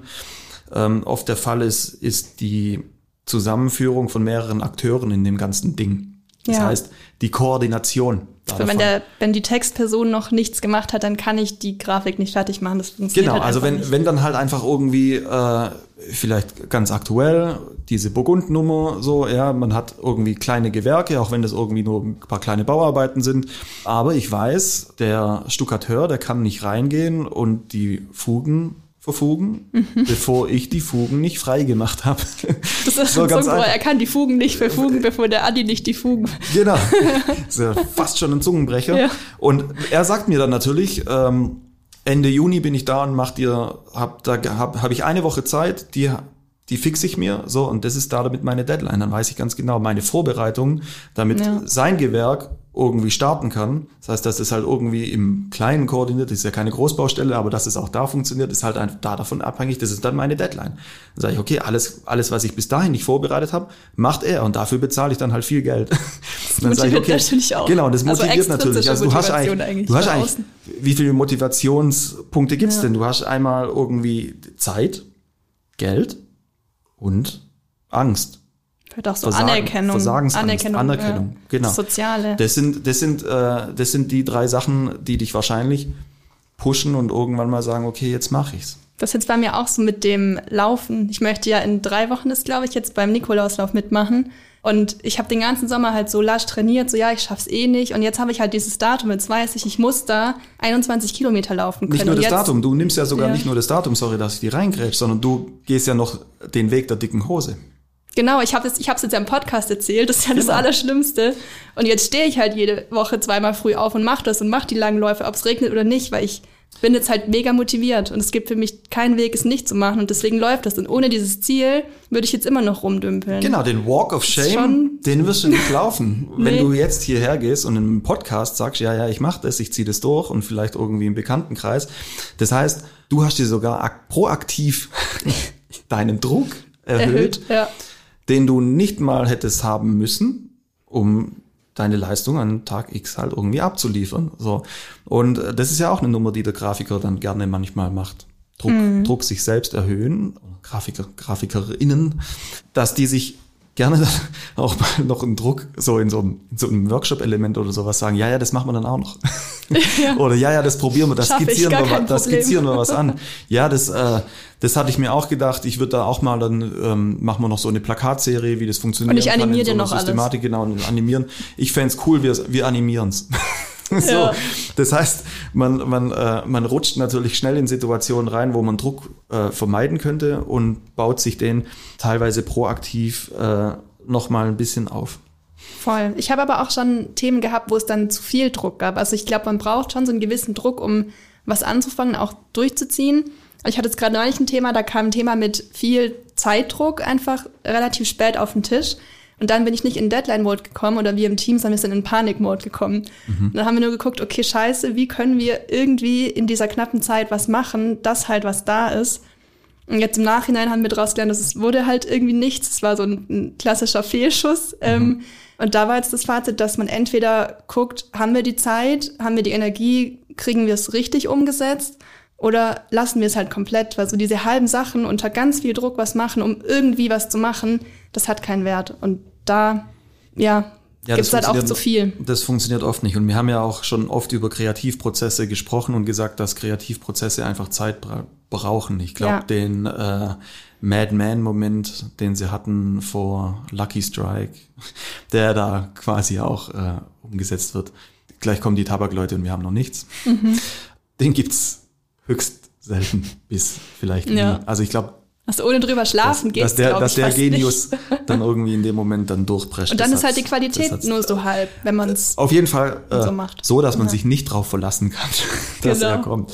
ähm, oft der Fall ist, ist die Zusammenführung von mehreren Akteuren in dem ganzen Ding. Das Ja. heißt, die Koordination. Also wenn, der, wenn die Textperson noch nichts gemacht hat, dann kann ich die Grafik nicht fertig machen. Das funktioniert Genau, halt also wenn, nicht. wenn dann halt einfach irgendwie äh, vielleicht ganz aktuell diese Burgundnummer so, ja, man hat irgendwie kleine Gewerke, auch wenn das irgendwie nur ein paar kleine Bauarbeiten sind. Aber ich weiß, der Stuckateur, der kann nicht reingehen und die Fugen verfugen, Mhm. bevor ich die Fugen nicht frei gemacht habe. Das ist So ganz einfach. er kann die Fugen nicht verfugen, bevor der Adi nicht die Fugen. Genau. Das ist ja fast schon ein Zungenbrecher. Ja. Und er sagt mir dann natürlich, ähm, Ende Juni bin ich da und mach dir, hab da hab, hab ich eine Woche Zeit, die die fixe ich mir, so und das ist da damit meine Deadline. Dann weiß ich ganz genau meine Vorbereitung, damit Ja. sein Gewerk irgendwie starten kann. Das heißt, dass es halt irgendwie im Kleinen koordiniert, das ist ja keine Großbaustelle, aber dass es auch da funktioniert, ist halt einfach da davon abhängig, das ist dann meine Deadline. Dann sage ich, okay, alles, alles, was ich bis dahin nicht vorbereitet habe, macht er und dafür bezahle ich dann halt viel Geld. Das motiviert natürlich auch. Genau, das Also motiviert natürlich. extrinsische Also du hast eigentlich, eigentlich du hast eigentlich, wie viele Motivationspunkte gibt's Ja. denn? Du hast einmal irgendwie Zeit, Geld und Angst. Vielleicht auch so Versagen- Anerkennung. Versagensangst, Anerkennung. Anerkennung, ja. genau. Soziale. Das sind, das sind, äh, das sind die drei Sachen, die dich wahrscheinlich pushen und irgendwann mal sagen, okay, jetzt mache ich's. Das ist jetzt bei mir auch so mit dem Laufen. Ich möchte ja in drei Wochen ist, glaube ich, jetzt beim Nikolauslauf mitmachen. Und ich habe den ganzen Sommer halt so lasch trainiert, so ja, ich schaff's eh nicht. Und jetzt habe ich halt dieses Datum, jetzt weiß ich, ich muss da 21 Kilometer laufen können. Nicht nur das jetzt, Datum, du nimmst ja sogar Ja. nicht nur das Datum, sorry, dass ich die reingrätsch, sondern du gehst ja noch den Weg der dicken Hose. Genau, ich habe es ich hab's jetzt ja im Podcast erzählt, das ist ja das Genau. Allerschlimmste. Und jetzt stehe ich halt jede Woche zweimal früh auf und mache das und mache die langen Läufe, ob es regnet oder nicht, weil ich bin jetzt halt mega motiviert und es gibt für mich keinen Weg, es nicht zu machen und deswegen läuft das. Und ohne dieses Ziel würde ich jetzt immer noch rumdümpeln. Genau, den Walk of Shame, den wirst du nicht laufen. Wenn Nee. du jetzt hierher gehst und im Podcast sagst, ja, ja, ich mache das, ich ziehe das durch und vielleicht irgendwie im Bekanntenkreis. Das heißt, du hast dir sogar ak proaktiv deinen Druck erhöht, Erhöht, ja. Den du nicht mal hättest haben müssen, um deine Leistung an Tag X halt irgendwie abzuliefern. So. Und äh, das ist ja auch eine Nummer, die der Grafiker dann gerne manchmal macht. Druck, Druck sich selbst erhöhen, Grafiker, Grafikerinnen, dass die sich gerne dann auch mal noch einen Druck so in so einem, in so einem Workshop-Element oder sowas sagen, ja, ja, das machen wir dann auch noch. Ja. oder ja, ja, das probieren wir, das Schaff skizzieren wir, das skizzieren wir was an. Ja, das, äh, das hatte ich mir auch gedacht. Ich würde da auch mal, dann ähm, machen wir noch so eine Plakatserie, wie das funktioniert. Und ich animiere dir so noch Systematik, alles. Genau, und animieren. Ich fände cool, wir, wir animieren's. so, ja. Das heißt, man, man, äh, man rutscht natürlich schnell in Situationen rein, wo man Druck äh, vermeiden könnte und baut sich den teilweise proaktiv äh, nochmal ein bisschen auf. Voll. Ich habe aber auch schon Themen gehabt, wo es dann zu viel Druck gab. Also ich glaube, man braucht schon so einen gewissen Druck, um was anzufangen, auch durchzuziehen. Ich hatte jetzt gerade neulich ein Thema, da kam ein Thema mit viel Zeitdruck einfach relativ spät auf den Tisch. Und dann bin ich nicht in Deadline-Mode gekommen oder wir im Team, sondern wir sind in Panik-Mode gekommen. Mhm. Und dann haben wir nur geguckt, okay, scheiße, wie können wir irgendwie in dieser knappen Zeit was machen, dass halt was da ist. Und jetzt im Nachhinein haben wir daraus gelernt, dass es wurde halt irgendwie nichts. Es war so ein, ein klassischer Fehlschuss. Mhm. Ähm, und da war jetzt das Fazit, dass man entweder guckt, haben wir die Zeit, haben wir die Energie, kriegen wir es richtig umgesetzt oder lassen wir es halt komplett, weil so diese halben Sachen unter ganz viel Druck was machen, um irgendwie was zu machen, das hat keinen Wert. Und da, ja, ja, gibt es halt auch zu viel. Das funktioniert oft nicht. Und wir haben ja auch schon oft über Kreativprozesse gesprochen und gesagt, dass Kreativprozesse einfach Zeit bra brauchen. Ich glaube, ja. den äh, Madman-Moment, den sie hatten vor Lucky Strike, der da quasi auch äh, umgesetzt wird. Gleich kommen die Tabakleute und wir haben noch nichts. Mhm. Den gibt's höchst selten bis vielleicht ja. nie. Also ich glaube, also ohne drüber schlafen geht Dass der, dass der Genius nicht. dann irgendwie in dem Moment dann durchprescht. Und dann ist halt die Qualität nur so halb, wenn man es Auf jeden Fall äh, so macht. So, dass man ja. sich nicht drauf verlassen kann, dass genau. er kommt.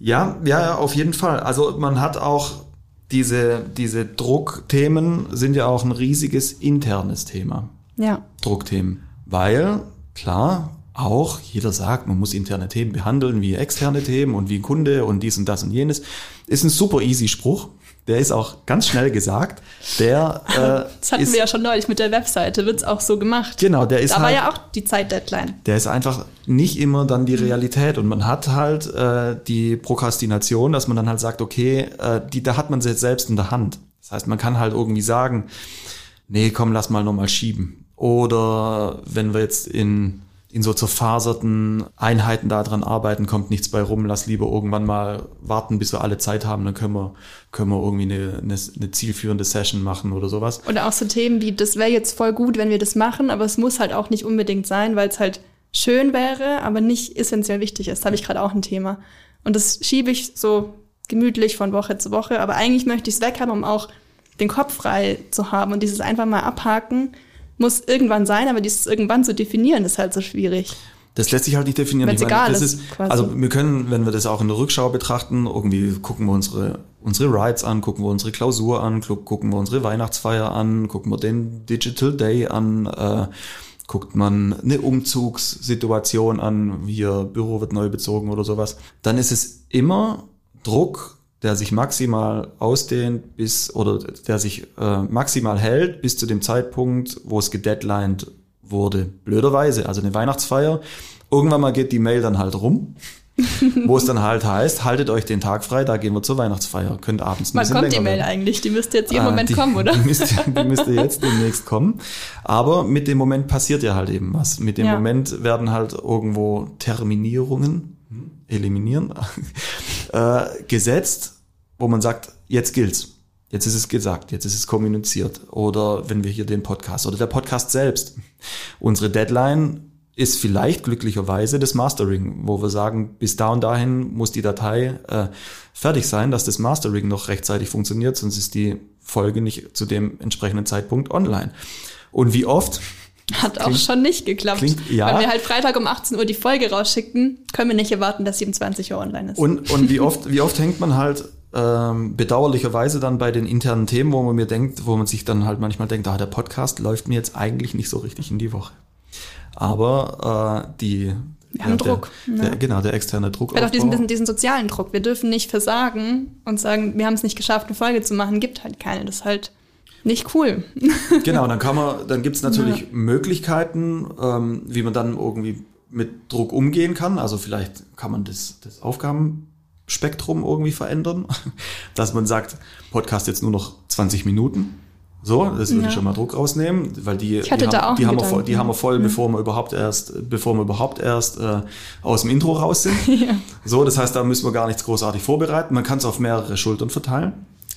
Ja, ja, auf jeden Fall. Also man hat auch diese, diese Druckthemen sind ja auch ein riesiges internes Thema. Ja. Druckthemen. Weil, klar, auch jeder sagt, man muss interne Themen behandeln wie externe Themen und wie Kunde und dies und das und jenes. Ist ein super easy Spruch. Der ist auch ganz schnell gesagt. Der, äh, das hatten ist, wir ja schon neulich mit der Webseite, wird's auch so gemacht. Genau, der ist da halt, war ja auch die Zeitdeadline. Der ist einfach nicht immer dann die Realität und man hat halt äh, die Prokrastination, dass man dann halt sagt, okay, äh, die, da hat man sie jetzt selbst in der Hand. Das heißt, man kann halt irgendwie sagen, nee, komm, lass mal nochmal schieben. Oder wenn wir jetzt in in so zerfaserten Einheiten daran arbeiten, kommt nichts bei rum. Lass lieber irgendwann mal warten, bis wir alle Zeit haben. Dann können wir, können wir irgendwie eine, eine, eine zielführende Session machen oder sowas. Oder auch so Themen wie, das wäre jetzt voll gut, wenn wir das machen, aber es muss halt auch nicht unbedingt sein, weil es halt schön wäre, aber nicht essentiell wichtig ist. Da habe ich gerade auch ein Thema. Und das schiebe ich so gemütlich von Woche zu Woche. Aber eigentlich möchte ich es weg haben, um auch den Kopf frei zu haben und dieses einfach mal abhaken muss irgendwann sein, aber dieses irgendwann zu definieren ist halt so schwierig. Das lässt sich halt nicht definieren. Wenn es egal ist, ist quasi. Also wir können, wenn wir das auch in der Rückschau betrachten, irgendwie gucken wir unsere, unsere Rides an, gucken wir unsere Klausur an, gucken wir unsere Weihnachtsfeier an, gucken wir den Digital Day an, äh, guckt man eine Umzugssituation an, hier Büro wird neu bezogen oder sowas, dann ist es immer Druck der sich maximal ausdehnt bis oder der sich äh, maximal hält bis zu dem Zeitpunkt, wo es gedeadlined wurde. Blöderweise, also eine Weihnachtsfeier. Irgendwann mal geht die Mail dann halt rum, wo es dann halt heißt, haltet euch den Tag frei, da gehen wir zur Weihnachtsfeier. Könnt abends ein Wann kommt die Mail werden. eigentlich? Die müsste jetzt jeden ah, Moment die, kommen, oder? Die müsste, die müsste jetzt demnächst kommen. Aber mit dem Moment passiert ja halt eben was. Mit dem ja. Moment werden halt irgendwo Terminierungen, eliminieren, äh, gesetzt, wo man sagt, jetzt gilt's. Jetzt ist es gesagt, jetzt ist es kommuniziert. Oder wenn wir hier den Podcast oder der Podcast selbst. Unsere Deadline ist vielleicht glücklicherweise das Mastering, wo wir sagen, bis da und dahin muss die Datei äh, fertig sein, dass das Mastering noch rechtzeitig funktioniert, sonst ist die Folge nicht zu dem entsprechenden Zeitpunkt online. Und wie oft hat auch schon nicht geklappt. Klingt, ja. Wenn wir halt Freitag um 18 Uhr die Folge rausschicken, können wir nicht erwarten, dass sie um 20 Uhr online ist. Und, und wie oft, wie oft hängt man halt ähm, bedauerlicherweise dann bei den internen Themen, wo man mir denkt, wo man sich dann halt manchmal denkt, ah, der Podcast läuft mir jetzt eigentlich nicht so richtig in die Woche. Aber äh, die wir haben der, Druck. Der, der, genau, der externe Druck. Haben auch diesen, diesen, diesen sozialen Druck. Wir dürfen nicht versagen und sagen, wir haben es nicht geschafft, eine Folge zu machen. Gibt halt keine. Das ist halt nicht cool. genau, dann kann man, dann gibt es natürlich ja. Möglichkeiten, ähm, wie man dann irgendwie mit Druck umgehen kann. Also vielleicht kann man das, das Aufgaben Spektrum irgendwie verändern, dass man sagt, Podcast jetzt nur noch 20 Minuten. So, das würde Ja. ich schon mal Druck rausnehmen, weil die, die, haben, die, haben, wir voll, die haben wir voll, bevor wir überhaupt erst, bevor wir überhaupt erst äh, aus dem Intro raus sind. Ja. So, das heißt, da müssen wir gar nichts großartig vorbereiten. Man kann es auf mehrere Schultern verteilen.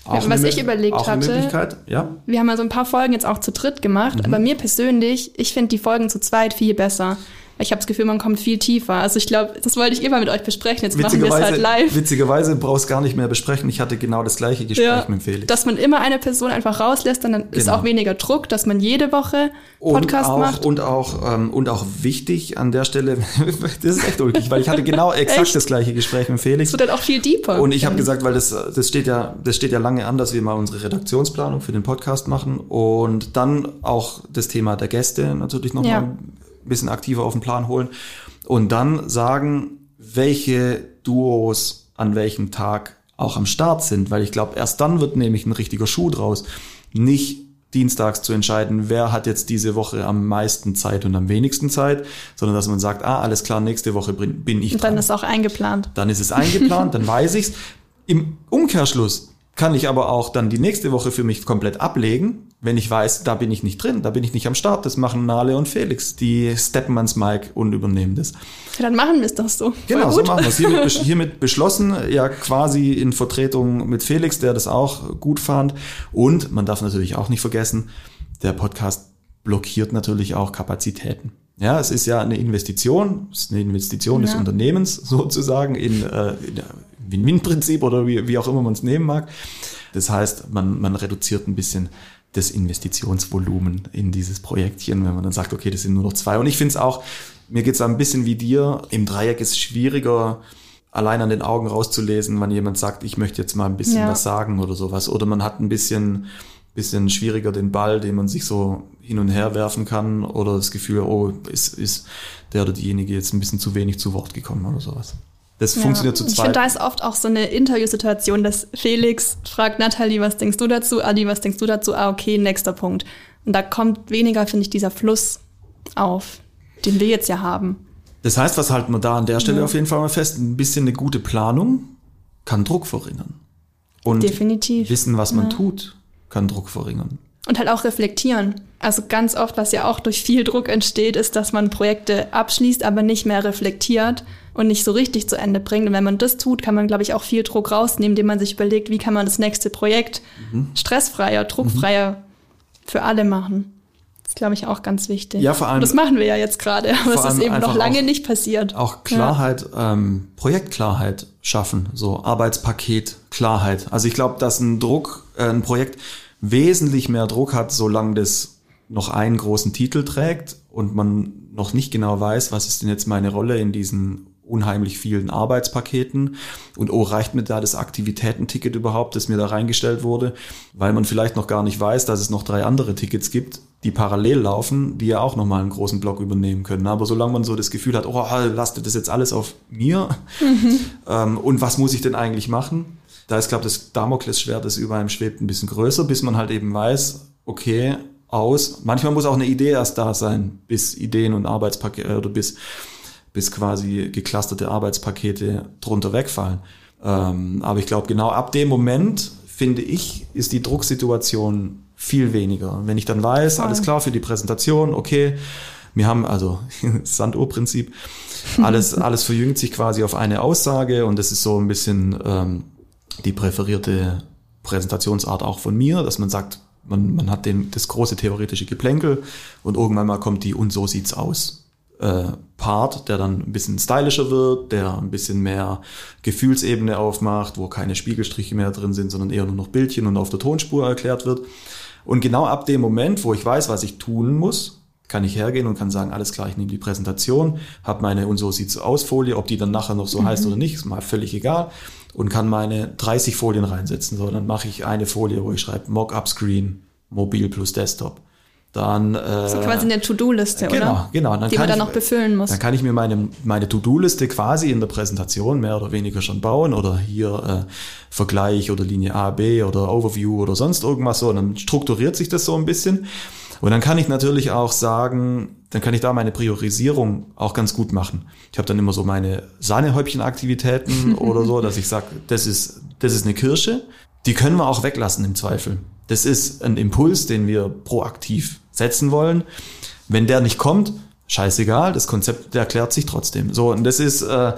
Auch was ich überlegt auch eine hatte- Möglichkeit, ja. Wir haben ja so ein paar Folgen jetzt auch zu dritt gemacht, Mhm. aber mir persönlich, ich finde die Folgen zu zweit viel besser. Ich habe das Gefühl, man kommt viel tiefer. Also ich glaube, das wollte ich immer mit euch besprechen. Jetzt machen wir es halt live. witzigerweise brauchst gar nicht mehr besprechen. Ich hatte genau das gleiche Gespräch Ja, mit Felix. dass man immer eine Person einfach rauslässt, dann ist Genau. auch weniger Druck, dass man jede Woche Podcast und auch, macht. Und auch, ähm, und auch wichtig an der Stelle, das ist echt ulkig, weil ich hatte genau exakt das gleiche Gespräch mit Felix. Es wird dann auch viel deeper. Und ich habe gesagt, weil das, das steht ja, das steht ja lange an, dass wir mal unsere Redaktionsplanung für den Podcast machen und dann auch das Thema der Gäste natürlich noch Ja. Bisschen aktiver auf den Plan holen und dann sagen, welche Duos an welchem Tag auch am Start sind, weil ich glaube, erst dann wird nämlich ein richtiger Schuh draus. Nicht dienstags zu entscheiden, wer hat jetzt diese Woche am meisten Zeit und am wenigsten Zeit, sondern dass man sagt, ah, alles klar, nächste Woche bin ich und dran dann ist auch eingeplant. dann ist es eingeplant, dann weiß ich's. Im Umkehrschluss kann ich aber auch dann die nächste Woche für mich komplett ablegen, wenn ich weiß, da bin ich nicht drin, da bin ich nicht am Start. Das machen Nale und Felix, die steppen ans Mike und übernehmen das. Ja, dann machen wir es doch so. Genau, so machen wir es. Hiermit, hiermit beschlossen, ja quasi in Vertretung mit Felix, der das auch gut fand. Und man darf natürlich auch nicht vergessen, der Podcast blockiert natürlich auch Kapazitäten. Ja, es ist ja eine Investition, es ist eine Investition des Ja. Unternehmens sozusagen in, äh, in der Win-Win-Prinzip oder wie, wie auch immer man es nehmen mag. Das heißt, man, man reduziert ein bisschen das Investitionsvolumen in dieses Projektchen, wenn man dann sagt, okay, das sind nur noch zwei. Und ich finde es auch, mir geht es ein bisschen wie dir, im Dreieck ist es schwieriger, allein an den Augen rauszulesen, wenn jemand sagt, ich möchte jetzt mal ein bisschen Ja. was sagen oder sowas. Oder man hat ein bisschen, bisschen schwieriger den Ball, den man sich so hin und her werfen kann oder das Gefühl, oh, ist, ist der oder diejenige jetzt ein bisschen zu wenig zu Wort gekommen oder sowas. Das Ja. funktioniert zu Ich finde, zweit. da ist oft auch so eine Interviewsituation, dass Felix fragt Nathalie, was denkst du dazu? Ali, was denkst du dazu? Ah, okay, nächster Punkt. Und da kommt weniger, finde ich, dieser Fluss auf, den wir jetzt ja haben. Das heißt, was halten wir da an der Stelle auf jeden Fall mal fest? Ein bisschen eine gute Planung kann Druck verringern. Und Definitiv. wissen, was man tut, kann Druck verringern. Und halt auch reflektieren. Also ganz oft, was ja auch durch viel Druck entsteht, ist, dass man Projekte abschließt, aber nicht mehr reflektiert und nicht so richtig zu Ende bringt. Und wenn man das tut, kann man, glaube ich, auch viel Druck rausnehmen, indem man sich überlegt, wie kann man das nächste Projekt Mhm. stressfreier, druckfreier für alle machen. Das ist, glaube ich, auch ganz wichtig. Ja, vor allem- Und das machen wir ja jetzt gerade, aber es ist eben noch lange auch- nicht passiert. Auch Klarheit, ähm, Projektklarheit schaffen, so Arbeitspaket, Klarheit. Also ich glaube, dass ein Druck, äh, ein Projekt wesentlich mehr Druck hat, solange das noch einen großen Titel trägt und man noch nicht genau weiß, was ist denn jetzt meine Rolle in diesen unheimlich vielen Arbeitspaketen und oh, reicht mir da das Aktivitätenticket überhaupt, das mir da reingestellt wurde, weil man vielleicht noch gar nicht weiß, dass es noch drei andere Tickets gibt, die parallel laufen, die ja auch nochmal einen großen Block übernehmen können. Aber solange man so das Gefühl hat, oh, lastet das jetzt alles auf mir ähm, und was muss ich denn eigentlich machen? Da ist, glaube ich, das Damoklesschwert, das über einem schwebt, ein bisschen größer, bis man halt eben weiß, okay, aus. Manchmal muss auch eine Idee erst da sein, bis Ideen und Arbeitspakete oder bis, bis quasi geclusterte Arbeitspakete drunter wegfallen. Ähm, aber ich glaube, genau ab dem Moment, finde ich, ist die Drucksituation viel weniger. Wenn ich dann weiß, Voll. alles klar für die Präsentation, okay, wir haben also Sanduhrprinzip, alles, alles verjüngt sich quasi auf eine Aussage und das ist so ein bisschen ähm, die präferierte Präsentationsart auch von mir, dass man sagt, man, man hat den, das große theoretische Geplänkel und irgendwann mal kommt die und so sieht's aus. Äh, Part, der dann ein bisschen stylischer wird, der ein bisschen mehr Gefühlsebene aufmacht, wo keine Spiegelstriche mehr drin sind, sondern eher nur noch Bildchen und auf der Tonspur erklärt wird. Und genau ab dem Moment, wo ich weiß, was ich tun muss, kann ich hergehen und kann sagen, alles klar, ich nehme die Präsentation, habe meine und so sieht's aus Folie, ob die dann nachher noch so heißt oder nicht, ist mal völlig egal und kann meine 30 Folien reinsetzen. So, dann mache ich eine Folie, wo ich schreibe Mockup-Screen, Mobil plus Desktop. Dann äh, So quasi eine To-Do-Liste, genau, oder? genau. Dann Die man dann noch befüllen muss. Dann kann ich mir meine, meine To-Do-Liste quasi in der Präsentation mehr oder weniger schon bauen oder hier äh, Vergleich oder Linie A, B oder Overview oder sonst irgendwas so. Und dann strukturiert sich das so ein bisschen. Und dann kann ich natürlich auch sagen, dann kann ich da meine Priorisierung auch ganz gut machen. Ich habe dann immer so meine Sahnehäubchen-Aktivitäten oder so, dass ich sage, das ist, das ist eine Kirsche, die können wir auch weglassen im Zweifel. Das ist ein Impuls, den wir proaktiv setzen wollen. Wenn der nicht kommt, scheißegal, das Konzept erklärt sich trotzdem. So, und das ist, äh,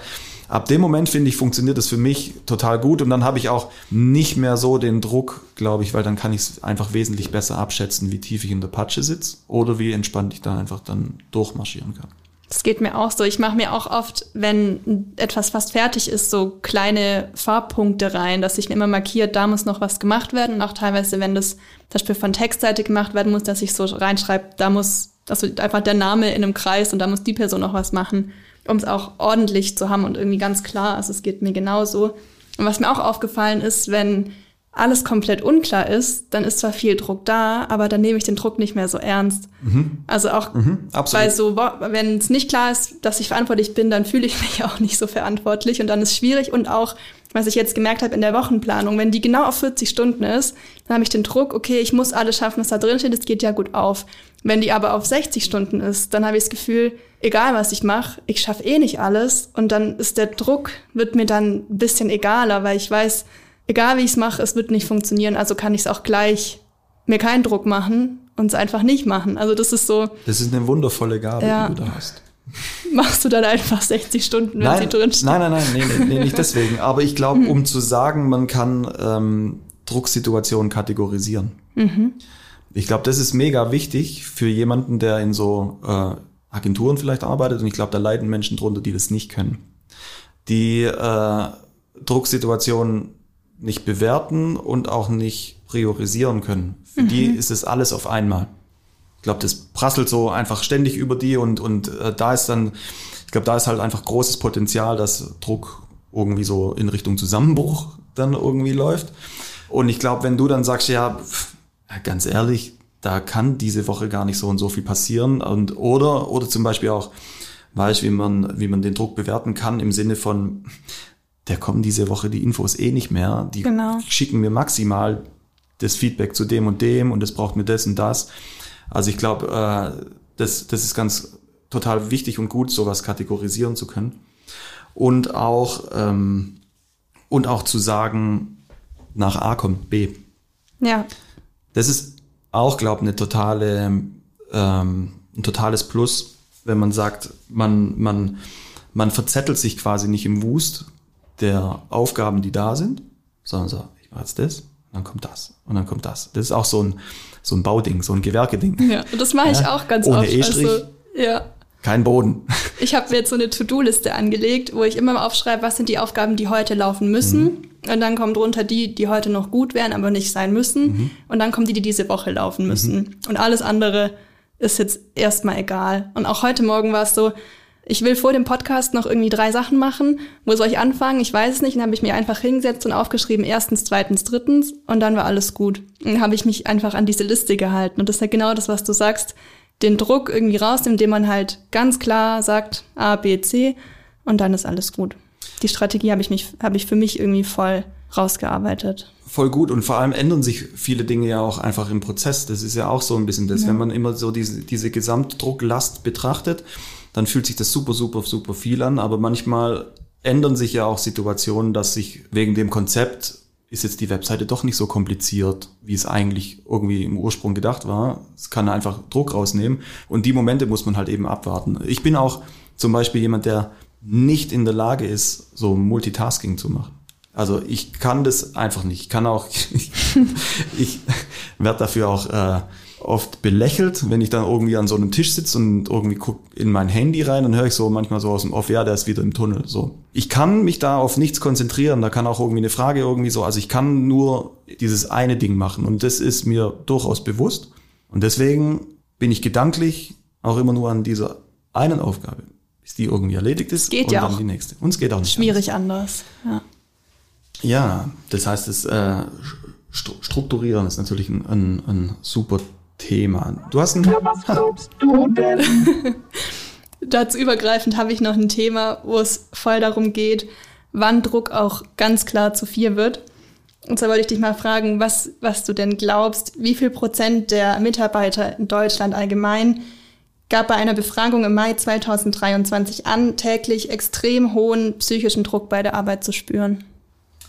ab dem Moment, finde ich, funktioniert das für mich total gut. Und dann habe ich auch nicht mehr so den Druck, glaube ich, weil dann kann ich es einfach wesentlich besser abschätzen, wie tief ich in der Patsche sitze oder wie entspannt ich da einfach dann durchmarschieren kann. Das geht mir auch so. Ich mache mir auch oft, wenn etwas fast fertig ist, so kleine Farbpunkte rein, dass ich mir immer markiert, da muss noch was gemacht werden. Und auch teilweise, wenn das zum Beispiel von Textseite gemacht werden muss, dass ich so reinschreibe, da muss, also einfach der Name in einem Kreis und da muss die Person noch was machen, um es auch ordentlich zu haben und irgendwie ganz klar. Also es geht mir genauso. Und was mir auch aufgefallen ist, wenn alles komplett unklar ist, dann ist zwar viel Druck da, aber dann nehme ich den Druck nicht mehr so ernst. Mhm. Also auch, mhm, weil so, wenn es nicht klar ist, dass ich verantwortlich bin, dann fühle ich mich auch nicht so verantwortlich und dann ist es schwierig und auch, was ich jetzt gemerkt habe in der Wochenplanung, wenn die genau auf 40 Stunden ist, dann habe ich den Druck, okay, ich muss alles schaffen, was da drin steht, es geht ja gut auf. Wenn die aber auf 60 Stunden ist, dann habe ich das Gefühl, egal was ich mache, ich schaffe eh nicht alles und dann ist der Druck, wird mir dann ein bisschen egaler, weil ich weiß, egal wie ich es mache, es wird nicht funktionieren, also kann ich es auch gleich mir keinen Druck machen und es einfach nicht machen. Also das ist so. Das ist eine wundervolle Gabe, ja. die du da hast. Machst du dann einfach 60 Stunden, wenn nein, sie drinsteht? Nein, nein, nein, nee, nee, nee nicht deswegen. Aber ich glaube, um zu sagen, man kann ähm, Drucksituationen kategorisieren. Mhm. Ich glaube, das ist mega wichtig für jemanden, der in so äh, Agenturen vielleicht arbeitet. Und ich glaube, da leiden Menschen drunter, die das nicht können. Die äh, Drucksituationen nicht bewerten und auch nicht priorisieren können. Für mhm. die ist es alles auf einmal. Ich glaube, das prasselt so einfach ständig über die und, und äh, da ist dann, ich glaube, da ist halt einfach großes Potenzial, dass Druck irgendwie so in Richtung Zusammenbruch dann irgendwie läuft. Und ich glaube, wenn du dann sagst, ja, ganz ehrlich, da kann diese Woche gar nicht so und so viel passieren und oder oder zum Beispiel auch weiß, wie man wie man den Druck bewerten kann im Sinne von der kommen diese Woche die Infos eh nicht mehr. Die genau. schicken mir maximal das Feedback zu dem und dem und es braucht mir das und das. Also ich glaube, äh, das, das ist ganz total wichtig und gut, sowas kategorisieren zu können. Und auch, ähm, und auch zu sagen, nach A kommt B. Ja. Das ist auch, glaube ich, eine totale, ähm, ein totales Plus, wenn man sagt, man, man, man verzettelt sich quasi nicht im Wust, der Aufgaben, die da sind, sondern so, ich mache jetzt das, dann kommt das und dann kommt das. Das ist auch so ein, so ein Bauding, so ein Gewerkeding. Ja, und das mache ich ja? auch ganz Ohne oft. Ohne E-Strich, also, ja. kein Boden. Ich habe mir jetzt so eine To-Do-Liste angelegt, wo ich immer aufschreibe, was sind die Aufgaben, die heute laufen müssen. Mhm. Und dann kommen drunter die, die heute noch gut wären, aber nicht sein müssen. Mhm. Und dann kommen die, die diese Woche laufen müssen. Mhm. Und alles andere ist jetzt erstmal egal. Und auch heute Morgen war es so, ich will vor dem Podcast noch irgendwie drei Sachen machen. Wo soll ich anfangen? Ich weiß es nicht. Dann habe ich mir einfach hingesetzt und aufgeschrieben, erstens, zweitens, drittens. Und dann war alles gut. Dann habe ich mich einfach an diese Liste gehalten. Und das ist ja genau das, was du sagst. Den Druck irgendwie rausnehmen, indem man halt ganz klar sagt A, B, C. Und dann ist alles gut. Die Strategie habe ich mich, habe ich für mich irgendwie voll rausgearbeitet. Voll gut und vor allem ändern sich viele Dinge ja auch einfach im Prozess. Das ist ja auch so ein bisschen das, ja. wenn man immer so diese, diese Gesamtdrucklast betrachtet dann fühlt sich das super, super, super viel an. Aber manchmal ändern sich ja auch Situationen, dass sich wegen dem Konzept ist jetzt die Webseite doch nicht so kompliziert, wie es eigentlich irgendwie im Ursprung gedacht war. Es kann einfach Druck rausnehmen. Und die Momente muss man halt eben abwarten. Ich bin auch zum Beispiel jemand, der nicht in der Lage ist, so Multitasking zu machen. Also ich kann das einfach nicht. Ich kann auch, ich, ich werde dafür auch äh, oft belächelt, wenn ich dann irgendwie an so einem Tisch sitze und irgendwie guck in mein Handy rein, dann höre ich so manchmal so aus dem Off, ja, der ist wieder im Tunnel. So. Ich kann mich da auf nichts konzentrieren, da kann auch irgendwie eine Frage irgendwie so, also ich kann nur dieses eine Ding machen und das ist mir durchaus bewusst. Und deswegen bin ich gedanklich auch immer nur an dieser einen Aufgabe, bis die irgendwie erledigt ist. Geht und ja dann auch. die nächste. Und es geht auch nicht Schwierig anders. anders. Ja. Ja, das heißt, das äh, Strukturieren ist natürlich ein, ein, ein super Thema. Du hast ein. Was glaubst du denn? Dazu übergreifend habe ich noch ein Thema, wo es voll darum geht, wann Druck auch ganz klar zu viel wird. Und zwar wollte ich dich mal fragen, was, was du denn glaubst, wie viel Prozent der Mitarbeiter in Deutschland allgemein gab bei einer Befragung im Mai 2023 an, täglich extrem hohen psychischen Druck bei der Arbeit zu spüren?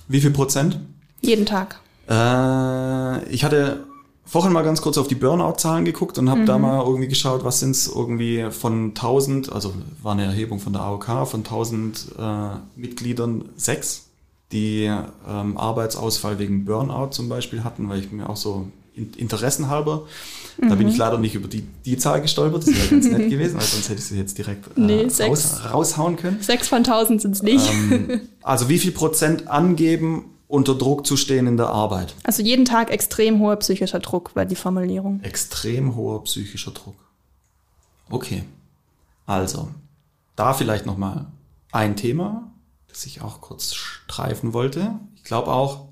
Wie viel Prozent? Jeden Tag. Äh, ich hatte vorhin mal ganz kurz auf die Burnout-Zahlen geguckt und habe da mal irgendwie geschaut, was sind es irgendwie von 1000, also war eine Erhebung von der AOK, von 1000 äh, Mitgliedern sechs, die ähm, Arbeitsausfall wegen Burnout zum Beispiel hatten, weil ich mir auch so in, interessenhalber, da bin ich leider nicht über die, die Zahl gestolpert, das wäre ganz nett gewesen, weil sonst hätte ich sie jetzt direkt äh, Nee, raus, raushauen können. Sechs von tausend sind es nicht. Ähm, also wie viel Prozent angeben, unter Druck zu stehen in der Arbeit? Also jeden Tag extrem hoher psychischer Druck war die Formulierung. Extrem hoher psychischer Druck. Okay. Also, da vielleicht noch mal ein Thema, das ich auch kurz streifen wollte. Ich glaube auch,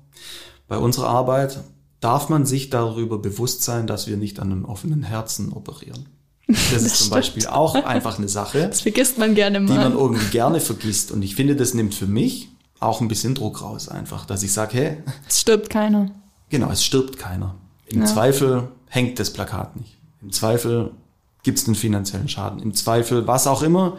bei unserer Arbeit darf man sich darüber bewusst sein, dass wir nicht an einem offenen Herzen operieren. Das, ist zum stimmt. Beispiel auch einfach eine Sache, Das vergisst man gerne die man mal. irgendwie gerne vergisst. Und ich finde, das nimmt für mich auch ein bisschen Druck raus einfach, dass ich sage, hey, Es stirbt keiner. Genau, es stirbt keiner. Im Ja. Zweifel hängt das Plakat nicht. Im Zweifel gibt es einen finanziellen Schaden. Im Zweifel was auch immer.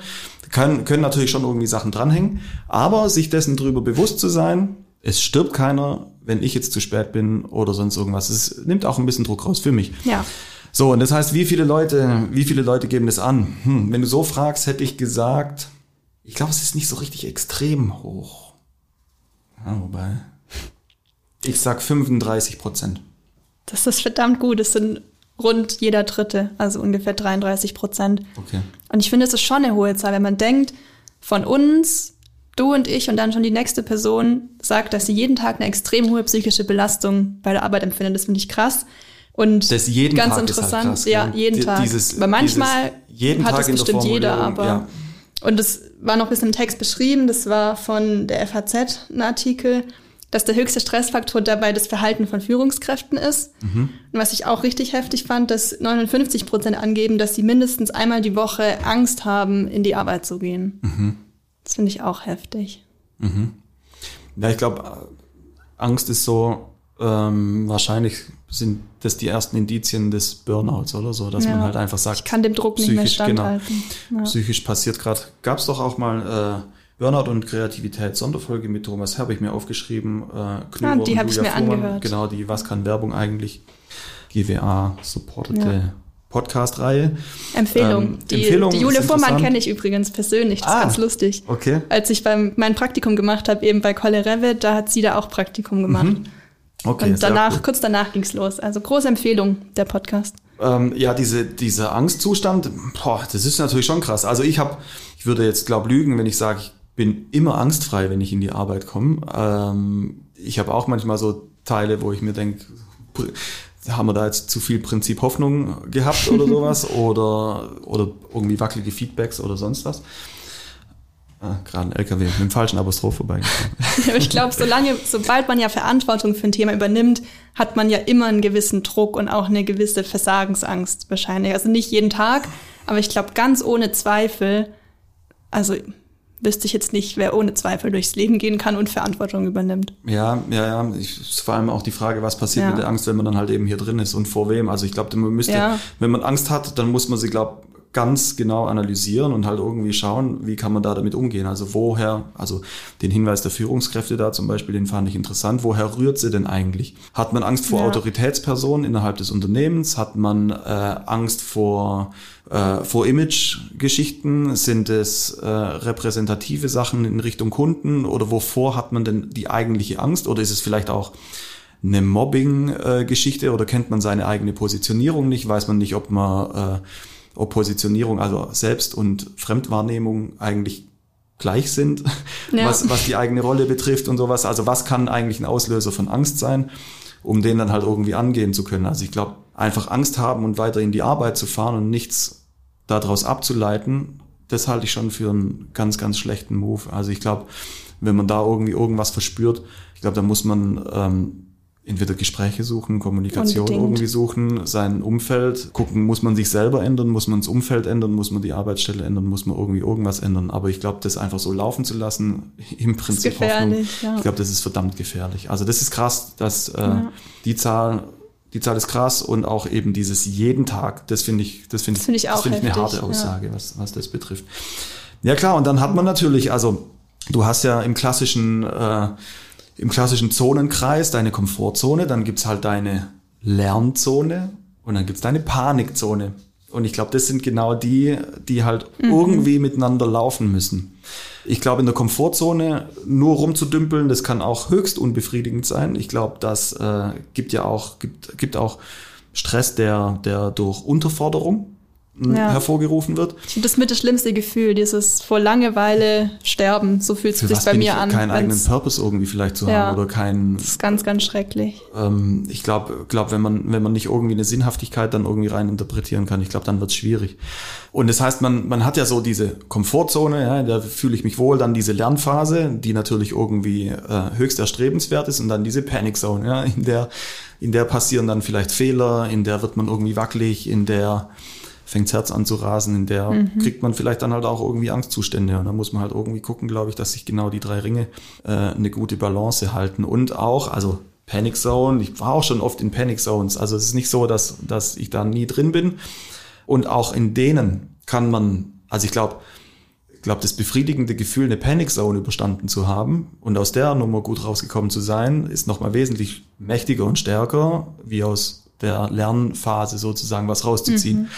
Können, können natürlich schon irgendwie Sachen dranhängen. Aber sich dessen drüber bewusst zu sein, es stirbt keiner, wenn ich jetzt zu spät bin oder sonst irgendwas. Es nimmt auch ein bisschen Druck raus für mich. Ja. So, und das heißt, wie viele Leute, wie viele Leute geben das an? Hm, wenn du so fragst, hätte ich gesagt, ich glaube, es ist nicht so richtig extrem hoch. Ja, wobei, ich sag 35 Prozent. Das ist verdammt gut. Es sind rund jeder Dritte, also ungefähr 33 Prozent. Okay. Und ich finde, es ist schon eine hohe Zahl, wenn man denkt, von uns, du und ich und dann schon die nächste Person sagt, dass sie jeden Tag eine extrem hohe psychische Belastung bei der Arbeit empfindet. Das finde ich krass. Und Das jeden ganz Tag ist halt interessant, krass, ja, jeden Die- Tag. dieses- Weil manchmal dieses jeden hat Tag der bestimmt jeder, aber ja. und es war noch ein bisschen im Text beschrieben, das war von der FAZ ein Artikel, dass der höchste Stressfaktor dabei das Verhalten von Führungskräften ist. Mhm. Und was ich auch richtig heftig fand, dass 59 Prozent angeben, dass sie mindestens einmal die Woche Angst haben, in die Arbeit zu gehen. Mhm. Das finde ich auch heftig. Ja, ich glaube, Angst ist so, ähm, wahrscheinlich sind das die ersten Indizien des Burnouts oder so, dass Ja. man halt einfach sagt, Ich kann dem Druck nicht mehr psychisch, genau. standhalten. Ja. psychisch passiert gerade. Gab es doch auch mal äh, Burnout und Kreativität Sonderfolge mit Thomas Herr, habe ich mir aufgeschrieben. Äh, Knüber Ah, die und hab ich mir Fuhrmann. angehört. Genau, die Was kann Werbung eigentlich? GWA supportete Ja. Podcast-Reihe. Empfehlung. Ähm, die, Empfehlung die ist Jule Fuhrmann kenne ich übrigens persönlich. Das ist Ah. ganz lustig. Okay. Als ich beim, mein Praktikum gemacht habe, eben bei Kolle Revit, da hat sie da auch Praktikum gemacht. Mhm. Okay, Und danach, cool. kurz danach ging's los. Also große Empfehlung, der Podcast. Ähm, ja, diese, dieser Angstzustand, boah, das ist natürlich schon krass. Also ich habe, ich würde jetzt glaub lügen, wenn ich sage, ich bin immer angstfrei, wenn ich in die Arbeit komme. Ähm, ich habe auch manchmal so Teile, wo ich mir denke, haben wir da jetzt zu viel Prinzip Hoffnung gehabt oder sowas oder oder irgendwie wackelige Feedbacks oder sonst was. Ah, Gerade ein LKW mit dem falschen Apostroph vorbeigekommen. Ich glaube, solange, sobald man ja Verantwortung für ein Thema übernimmt, hat man ja immer einen gewissen Druck und auch eine gewisse Versagensangst wahrscheinlich. Also nicht jeden Tag, aber ich glaube, ganz ohne Zweifel, also wüsste ich jetzt nicht, wer ohne Zweifel durchs Leben gehen kann und Verantwortung übernimmt. Ja, ja, ja. Ich, ist vor allem auch die Frage, was passiert Ja. mit der Angst, wenn man dann halt eben hier drin ist und vor wem. Also ich glaube, man müsste, Ja. wenn man Angst hat, dann muss man sie, glaube ganz genau analysieren und halt irgendwie schauen, wie kann man da damit umgehen. Also woher, also den Hinweis der Führungskräfte da zum Beispiel, den fand ich interessant. Woher rührt sie denn eigentlich? Hat man Angst vor Ja. Autoritätspersonen innerhalb des Unternehmens? Hat man äh, Angst vor, äh, vor Image-Geschichten? Sind es äh, repräsentative Sachen in Richtung Kunden? Oder wovor hat man denn die eigentliche Angst? Oder ist es vielleicht auch eine Mobbing-Geschichte oder kennt man seine eigene Positionierung nicht? Weiß man nicht, ob man äh, ob Positionierung, also Selbst- und Fremdwahrnehmung eigentlich gleich sind, Ja. was, was die eigene Rolle betrifft und sowas. Also was kann eigentlich ein Auslöser von Angst sein, um den dann halt irgendwie angehen zu können. Also ich glaube, einfach Angst haben und weiter in die Arbeit zu fahren und nichts daraus abzuleiten, das halte ich schon für einen ganz, ganz schlechten Move. Also ich glaube, wenn man da irgendwie irgendwas verspürt, ich glaube, da muss man ähm, entweder Gespräche suchen, Kommunikation Unbedingt. irgendwie suchen, sein Umfeld gucken, muss man sich selber ändern, muss man das Umfeld ändern, muss man die Arbeitsstelle ändern, muss man irgendwie irgendwas ändern. Aber ich glaube, das einfach so laufen zu lassen, im Prinzip gefährlich, Hoffnung, ja. ich glaube, das ist verdammt gefährlich. Also das ist krass, dass äh, Ja. die Zahl die Zahl ist krass und auch eben dieses jeden Tag, das finde ich, das finde Das finde ich auch finde ich eine harte Aussage, was, was das betrifft. Ja klar, und dann hat man natürlich, also du hast ja im klassischen, äh, im klassischen Zonenkreis deine Komfortzone, dann gibt's halt deine Lernzone und dann gibt's deine Panikzone. Und ich glaube, das sind genau die, die halt mhm. irgendwie miteinander laufen müssen. Ich glaube, in der Komfortzone nur rumzudümpeln, das kann auch höchst unbefriedigend sein. Ich glaube, das äh, gibt ja auch, gibt, gibt auch Stress, der, der durch Unterforderung ja. hervorgerufen wird. Ich das mit das schlimmste Gefühl, dieses vor Langeweile sterben. So fühlt es sich bei mir an. Keinen eigenen Purpose irgendwie vielleicht zu ja, haben oder keinen. Das ist ganz, ganz schrecklich. Ähm, ich glaube, glaub, wenn man wenn man nicht irgendwie eine Sinnhaftigkeit dann irgendwie rein interpretieren kann, ich glaube, dann wird es schwierig. Und das heißt, man man hat ja so diese Komfortzone, ja, da fühle ich mich wohl, dann diese Lernphase, die natürlich irgendwie äh, höchst erstrebenswert ist, und dann diese Panic Zone, ja, in der in der passieren dann vielleicht Fehler, in der wird man irgendwie wackelig, in der fängt das Herz an zu rasen, in der mhm. kriegt man vielleicht dann halt auch irgendwie Angstzustände. Und da muss man halt irgendwie gucken, glaube ich, dass sich genau die drei Ringe äh, eine gute Balance halten. Und auch, also Panic Zone, ich war auch schon oft in Panic Zones. Also es ist nicht so, dass, dass ich da nie drin bin. Und auch in denen kann man, also ich glaube, ich glaube, das befriedigende Gefühl, eine Panic Zone überstanden zu haben und aus der Nummer gut rausgekommen zu sein, ist nochmal wesentlich mächtiger und stärker, wie aus der Lernphase sozusagen was rauszuziehen. Mhm.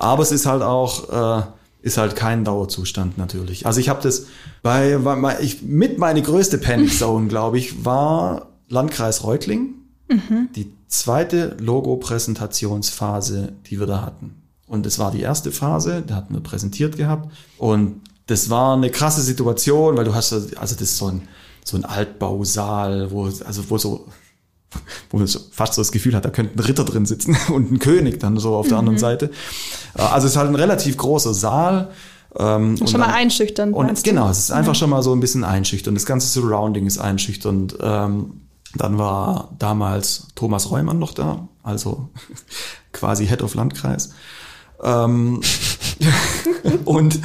Aber es ist halt auch, äh, ist halt kein Dauerzustand natürlich. Also ich habe das bei, bei ich, mit meine größte Panic Zone, glaube ich, war Landkreis Reutling. Mhm. Die zweite Logo-Präsentationsphase, die wir da hatten. Und das war die erste Phase, da hatten wir präsentiert gehabt. Und das war eine krasse Situation, weil du hast, also das ist so ein, so ein Altbausaal, wo, also wo so wo man fast so das Gefühl hat, da könnte ein Ritter drin sitzen und ein König dann so auf der mhm. anderen Seite. Äh, also es ist halt ein relativ großer Saal. Ähm, schon dann, mal einschüchternd. Und genau, es ist einfach ja. schon mal so ein bisschen einschüchternd. Das ganze Surrounding ist einschüchternd. Ähm, dann war damals Thomas Reumann noch da, also quasi Head of Landkreis. Ähm, und,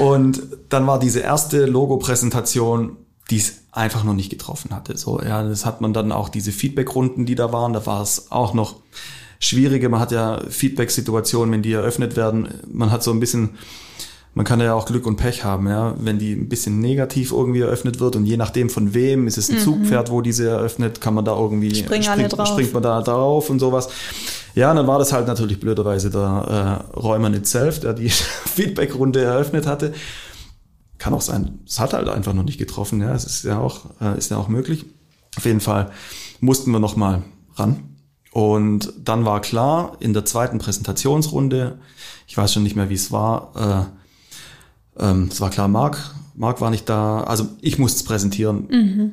und dann war diese erste Logo-Präsentation die es einfach noch nicht getroffen hatte. So, ja, das hat man dann auch diese Feedback-Runden, die da waren, da war es auch noch schwieriger. Man hat ja Feedback-Situationen, wenn die eröffnet werden, man hat so ein bisschen, man kann ja auch Glück und Pech haben, ja, wenn die ein bisschen negativ irgendwie eröffnet wird und je nachdem von wem, ist es ein mhm. Zugpferd, wo diese eröffnet, kann man da irgendwie springt, springt man da drauf und sowas. Ja, dann war das halt natürlich blöderweise der äh, Räumer itself, der die Feedback-Runde eröffnet hatte. Kann auch sein, es hat halt einfach noch nicht getroffen. Ja, es ist ja auch, äh, ist ja auch möglich. Auf jeden Fall mussten wir noch mal ran. Und dann war klar, in der zweiten Präsentationsrunde, ich weiß schon nicht mehr, wie es war, äh, ähm, es war klar, Marc, Marc war nicht da, also ich musste es präsentieren, mhm.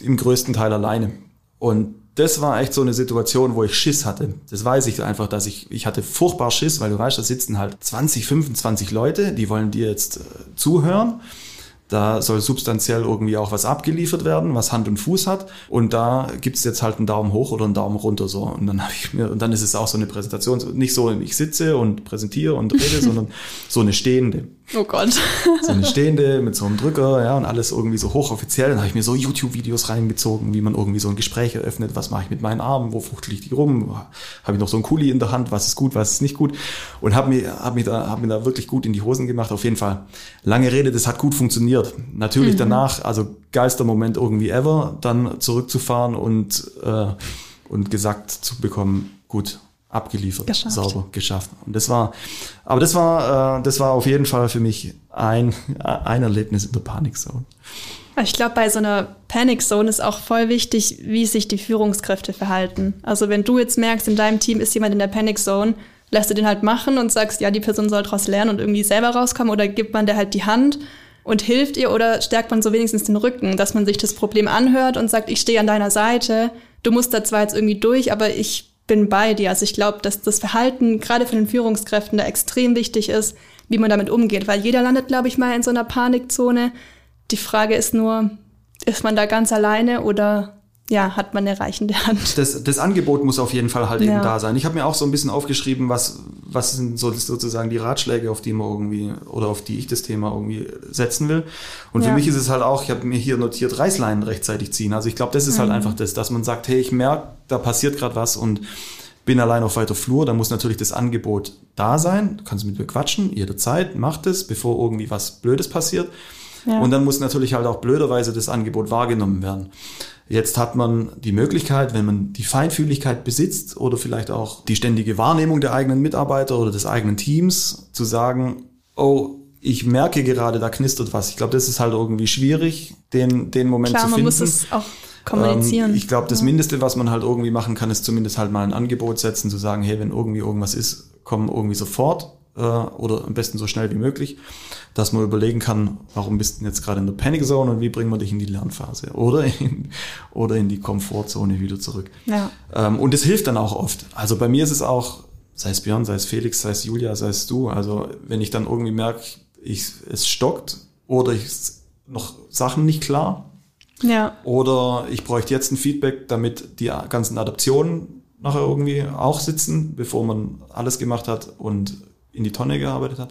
im größten Teil alleine. Und das war echt so eine Situation, wo ich Schiss hatte. Das weiß ich einfach, dass ich, ich hatte furchtbar Schiss, weil du weißt, da sitzen halt 20, 25 Leute, die wollen dir jetzt äh, zuhören. Da soll substanziell irgendwie auch was abgeliefert werden, was Hand und Fuß hat. Und da gibt's jetzt halt einen Daumen hoch oder einen Daumen runter so. Und dann habe ich mir, und dann ist es auch so eine Präsentation, nicht so, ich sitze und präsentiere und rede, sondern so eine stehende. Oh Gott. so eine stehende mit so einem Drücker, ja, und alles irgendwie so hochoffiziell. Dann habe ich mir so YouTube-Videos reingezogen, wie man irgendwie so ein Gespräch eröffnet. Was mache ich mit meinen Armen? Wo fuchtel ich die rum? Habe ich noch so ein Kuli in der Hand? Was ist gut, was ist nicht gut? Und habe mir, hab mir, da, hab mir da wirklich gut in die Hosen gemacht. Auf jeden Fall. Lange Rede, das hat gut funktioniert. Natürlich mhm. danach, also geilster Moment irgendwie ever, dann zurückzufahren und, äh, und gesagt zu bekommen, gut, abgeliefert, geschafft. sauber geschafft. Und das war, aber das war, äh, das war auf jeden Fall für mich ein, ein Erlebnis in der Panikzone. Ich glaube, bei so einer Panic Zone ist auch voll wichtig, wie sich die Führungskräfte verhalten. Also wenn du jetzt merkst, in deinem Team ist jemand in der Panic Zone, lässt du den halt machen und sagst, ja, die Person soll daraus lernen und irgendwie selber rauskommen oder gibt man der halt die Hand und hilft ihr oder stärkt man so wenigstens den Rücken, dass man sich das Problem anhört und sagt, ich stehe an deiner Seite, du musst da zwar jetzt irgendwie durch, aber ich bin bei dir. Also ich glaube, dass das Verhalten gerade von den Führungskräften da extrem wichtig ist, wie man damit umgeht, weil jeder landet, glaube ich, mal in so einer Panikzone. Die Frage ist nur, ist man da ganz alleine oder ja, hat man eine reichende Hand. Das, das Angebot muss auf jeden Fall halt ja. eben da sein. Ich habe mir auch so ein bisschen aufgeschrieben, was, was sind so sozusagen die Ratschläge, auf die man irgendwie oder auf die ich das Thema irgendwie setzen will. Und ja. für mich ist es halt auch, ich habe mir hier notiert, Reißleinen rechtzeitig ziehen. Also ich glaube, das ist halt mhm. halt einfach das, dass man sagt, hey, ich merke, da passiert gerade was und bin allein auf weiter Flur, da muss natürlich das Angebot da sein. Du kannst mit mir quatschen, jederzeit, mach das, bevor irgendwie was Blödes passiert. Ja. Und dann muss natürlich halt auch blöderweise das Angebot wahrgenommen werden. Jetzt hat man die Möglichkeit, wenn man die Feinfühligkeit besitzt oder vielleicht auch die ständige Wahrnehmung der eigenen Mitarbeiter oder des eigenen Teams, zu sagen, oh, ich merke gerade, da knistert was. Ich glaube, das ist halt irgendwie schwierig, den, den Moment Klar, zu man finden. muss es auch kommunizieren. Ähm, ich glaube, das Mindeste, was man halt irgendwie machen kann, ist zumindest halt mal ein Angebot setzen, zu sagen, hey, wenn irgendwie irgendwas ist, komm irgendwie sofort äh, oder am besten so schnell wie möglich, dass man überlegen kann, warum bist du jetzt gerade in der Panic Zone und wie bringen wir dich in die Lernphase oder in, oder in die Komfortzone wieder zurück. Ja. Ähm, und es hilft dann auch oft. Also bei mir ist es auch, sei es Björn, sei es Felix, sei es Julia, sei es du, also wenn ich dann irgendwie merke, ich, es stockt oder ich noch Sachen nicht klar, ja. oder ich bräuchte jetzt ein Feedback, damit die ganzen Adaptionen nachher irgendwie auch sitzen, bevor man alles gemacht hat und in die Tonne gearbeitet hat.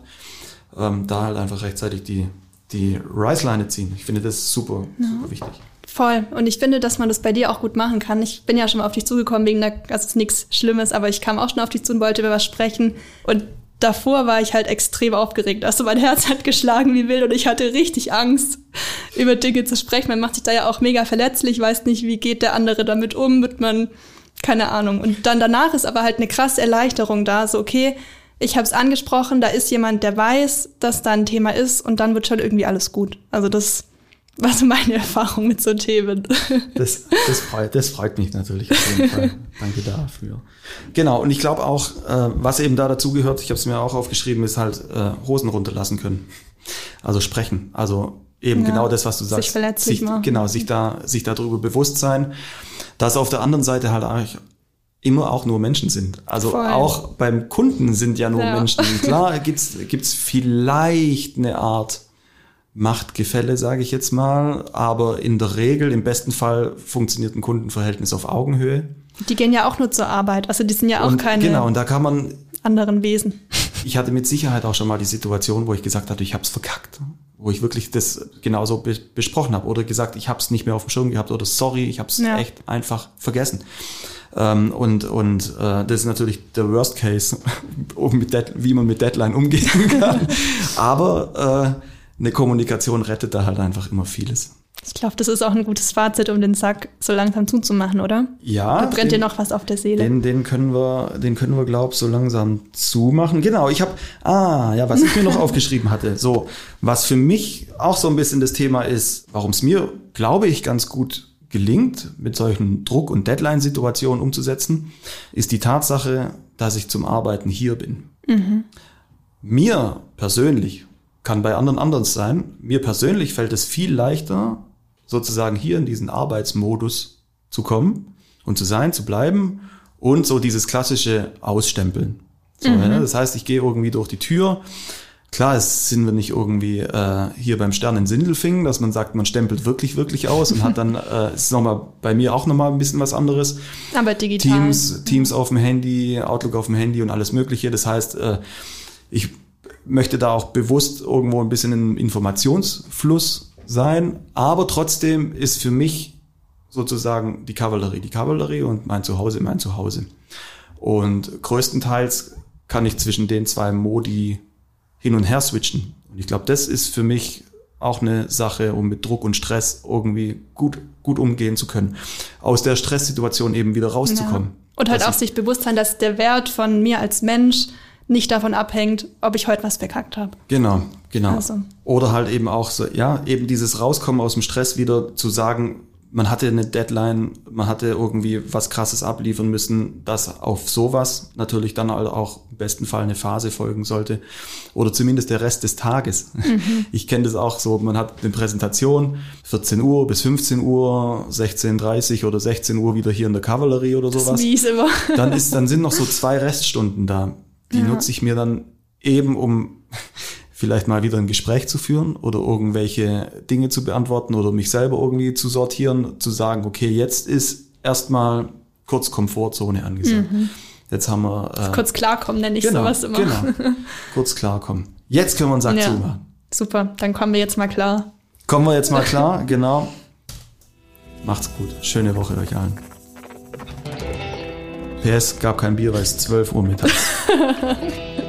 Ähm, da halt einfach rechtzeitig die, die Rice-Line ziehen. Ich finde das super, super wichtig. Voll. Und ich finde, dass man das bei dir auch gut machen kann. Ich bin ja schon mal auf dich zugekommen wegen der, also nichts Schlimmes, aber ich kam auch schon auf dich zu und wollte über was sprechen. Und davor war ich halt extrem aufgeregt. Also mein Herz hat geschlagen wie wild und ich hatte richtig Angst, über Dinge zu sprechen. Man macht sich da ja auch mega verletzlich, weiß nicht, wie geht der andere damit um, wird man, keine Ahnung. Und dann danach ist aber halt eine krasse Erleichterung da, so okay, ich habe es angesprochen, da ist jemand, der weiß, dass da ein Thema ist und dann wird schon irgendwie alles gut. Also das war so meine Erfahrung mit so Themen. Das, das, freut, das freut mich natürlich auf jeden Fall. Danke dafür. Genau, und ich glaube auch, äh, was eben da dazu gehört, ich habe es mir auch aufgeschrieben, ist halt äh, Hosen runterlassen können. Also sprechen. Also eben Ja, genau das, was du sagst. sich verletzlich machen. Genau, sich da, sich darüber bewusst sein, dass auf der anderen Seite halt immer auch nur Menschen sind. Also Voll. auch beim Kunden sind ja nur Ja. Menschen. Klar gibt's gibt's vielleicht eine Art Machtgefälle, sage ich jetzt mal, aber in der Regel, im besten Fall, funktioniert ein Kundenverhältnis auf Augenhöhe. Die gehen ja auch nur zur Arbeit. Also die sind ja auch und keine genau, und da kann man, anderen Wesen. ich hatte mit Sicherheit auch schon mal die Situation, wo ich gesagt hatte, ich habe es verkackt, wo ich wirklich das genauso be besprochen habe oder gesagt, ich habe es nicht mehr auf dem Schirm gehabt oder sorry, ich habe es Ja. echt einfach vergessen. Ähm, und und äh, das ist natürlich der Worst Case, wie man mit Deadline umgehen kann. Aber äh, eine Kommunikation rettet da halt einfach immer vieles. Ich glaube, das ist auch ein gutes Fazit, um den Sack so langsam zuzumachen, oder? Ja, Da brennt dir den- noch was auf der Seele. Den, den können wir, den können wir, glaub, so langsam zumachen. Genau, ich habe, ah, ja, was ich mir noch aufgeschrieben hatte. So, was für mich auch so ein bisschen das Thema ist, warum es mir, glaube ich, ganz gut gelingt, mit solchen Druck- und Deadline-Situationen umzusetzen, ist die Tatsache, dass ich zum Arbeiten hier bin. Mir persönlich, kann bei anderen anders sein, mir persönlich fällt es viel leichter, sozusagen hier in diesen Arbeitsmodus zu kommen und zu sein, zu bleiben und so dieses klassische Ausstempeln. So, ja, das heißt, ich gehe irgendwie durch die Tür. Klar, es sind wir nicht irgendwie äh, hier beim Stern in Sindelfingen, dass man sagt, man stempelt wirklich, wirklich aus und hat dann, äh, ist nochmal bei mir auch nochmal ein bisschen was anderes. Aber digital. Teams, Teams auf dem Handy, Outlook auf dem Handy und alles Mögliche. Das heißt, äh, ich möchte da auch bewusst irgendwo ein bisschen im Informationsfluss sein, aber trotzdem ist für mich sozusagen die Kavallerie die Kavallerie und mein Zuhause mein Zuhause. Und größtenteils kann ich zwischen den zwei Modi hin und her switchen. Und ich glaube, das ist für mich auch eine Sache, um mit Druck und Stress irgendwie gut, gut umgehen zu können. Aus der Stresssituation eben wieder rauszukommen. Und halt auch ich- sich bewusst sein, dass der Wert von mir als Mensch nicht davon abhängt, ob ich heute was verkackt habe. Genau, genau. Also. Oder halt eben auch so, ja, eben dieses Rauskommen aus dem Stress wieder zu sagen, man hatte eine Deadline, man hatte irgendwie was krasses abliefern müssen, dass auf sowas natürlich dann halt auch im besten Fall eine Phase folgen sollte. Oder zumindest der Rest des Tages. Ich kenne das auch so, man hat eine Präsentation, 14 Uhr bis 15 Uhr, 16.30 oder 16 Uhr wieder hier in der Kavallerie oder Das sowas mies immer. dann ist, dann sind noch so zwei Reststunden da. Die Ja. nutze ich mir dann eben, um vielleicht mal wieder ein Gespräch zu führen oder irgendwelche Dinge zu beantworten oder mich selber irgendwie zu sortieren, zu sagen, okay, jetzt ist erstmal kurz Komfortzone angesagt. Jetzt haben wir äh, Mhm. Kurz klarkommen, nenne ich genau, sowas immer. genau, kurz klarkommen. Jetzt können wir einen Sack Ja. zumachen. Super, dann kommen wir jetzt mal klar. Kommen wir jetzt mal klar, genau. Macht's gut. Schöne Woche euch allen. PS gab kein Bier, weil es 12 Uhr mittags.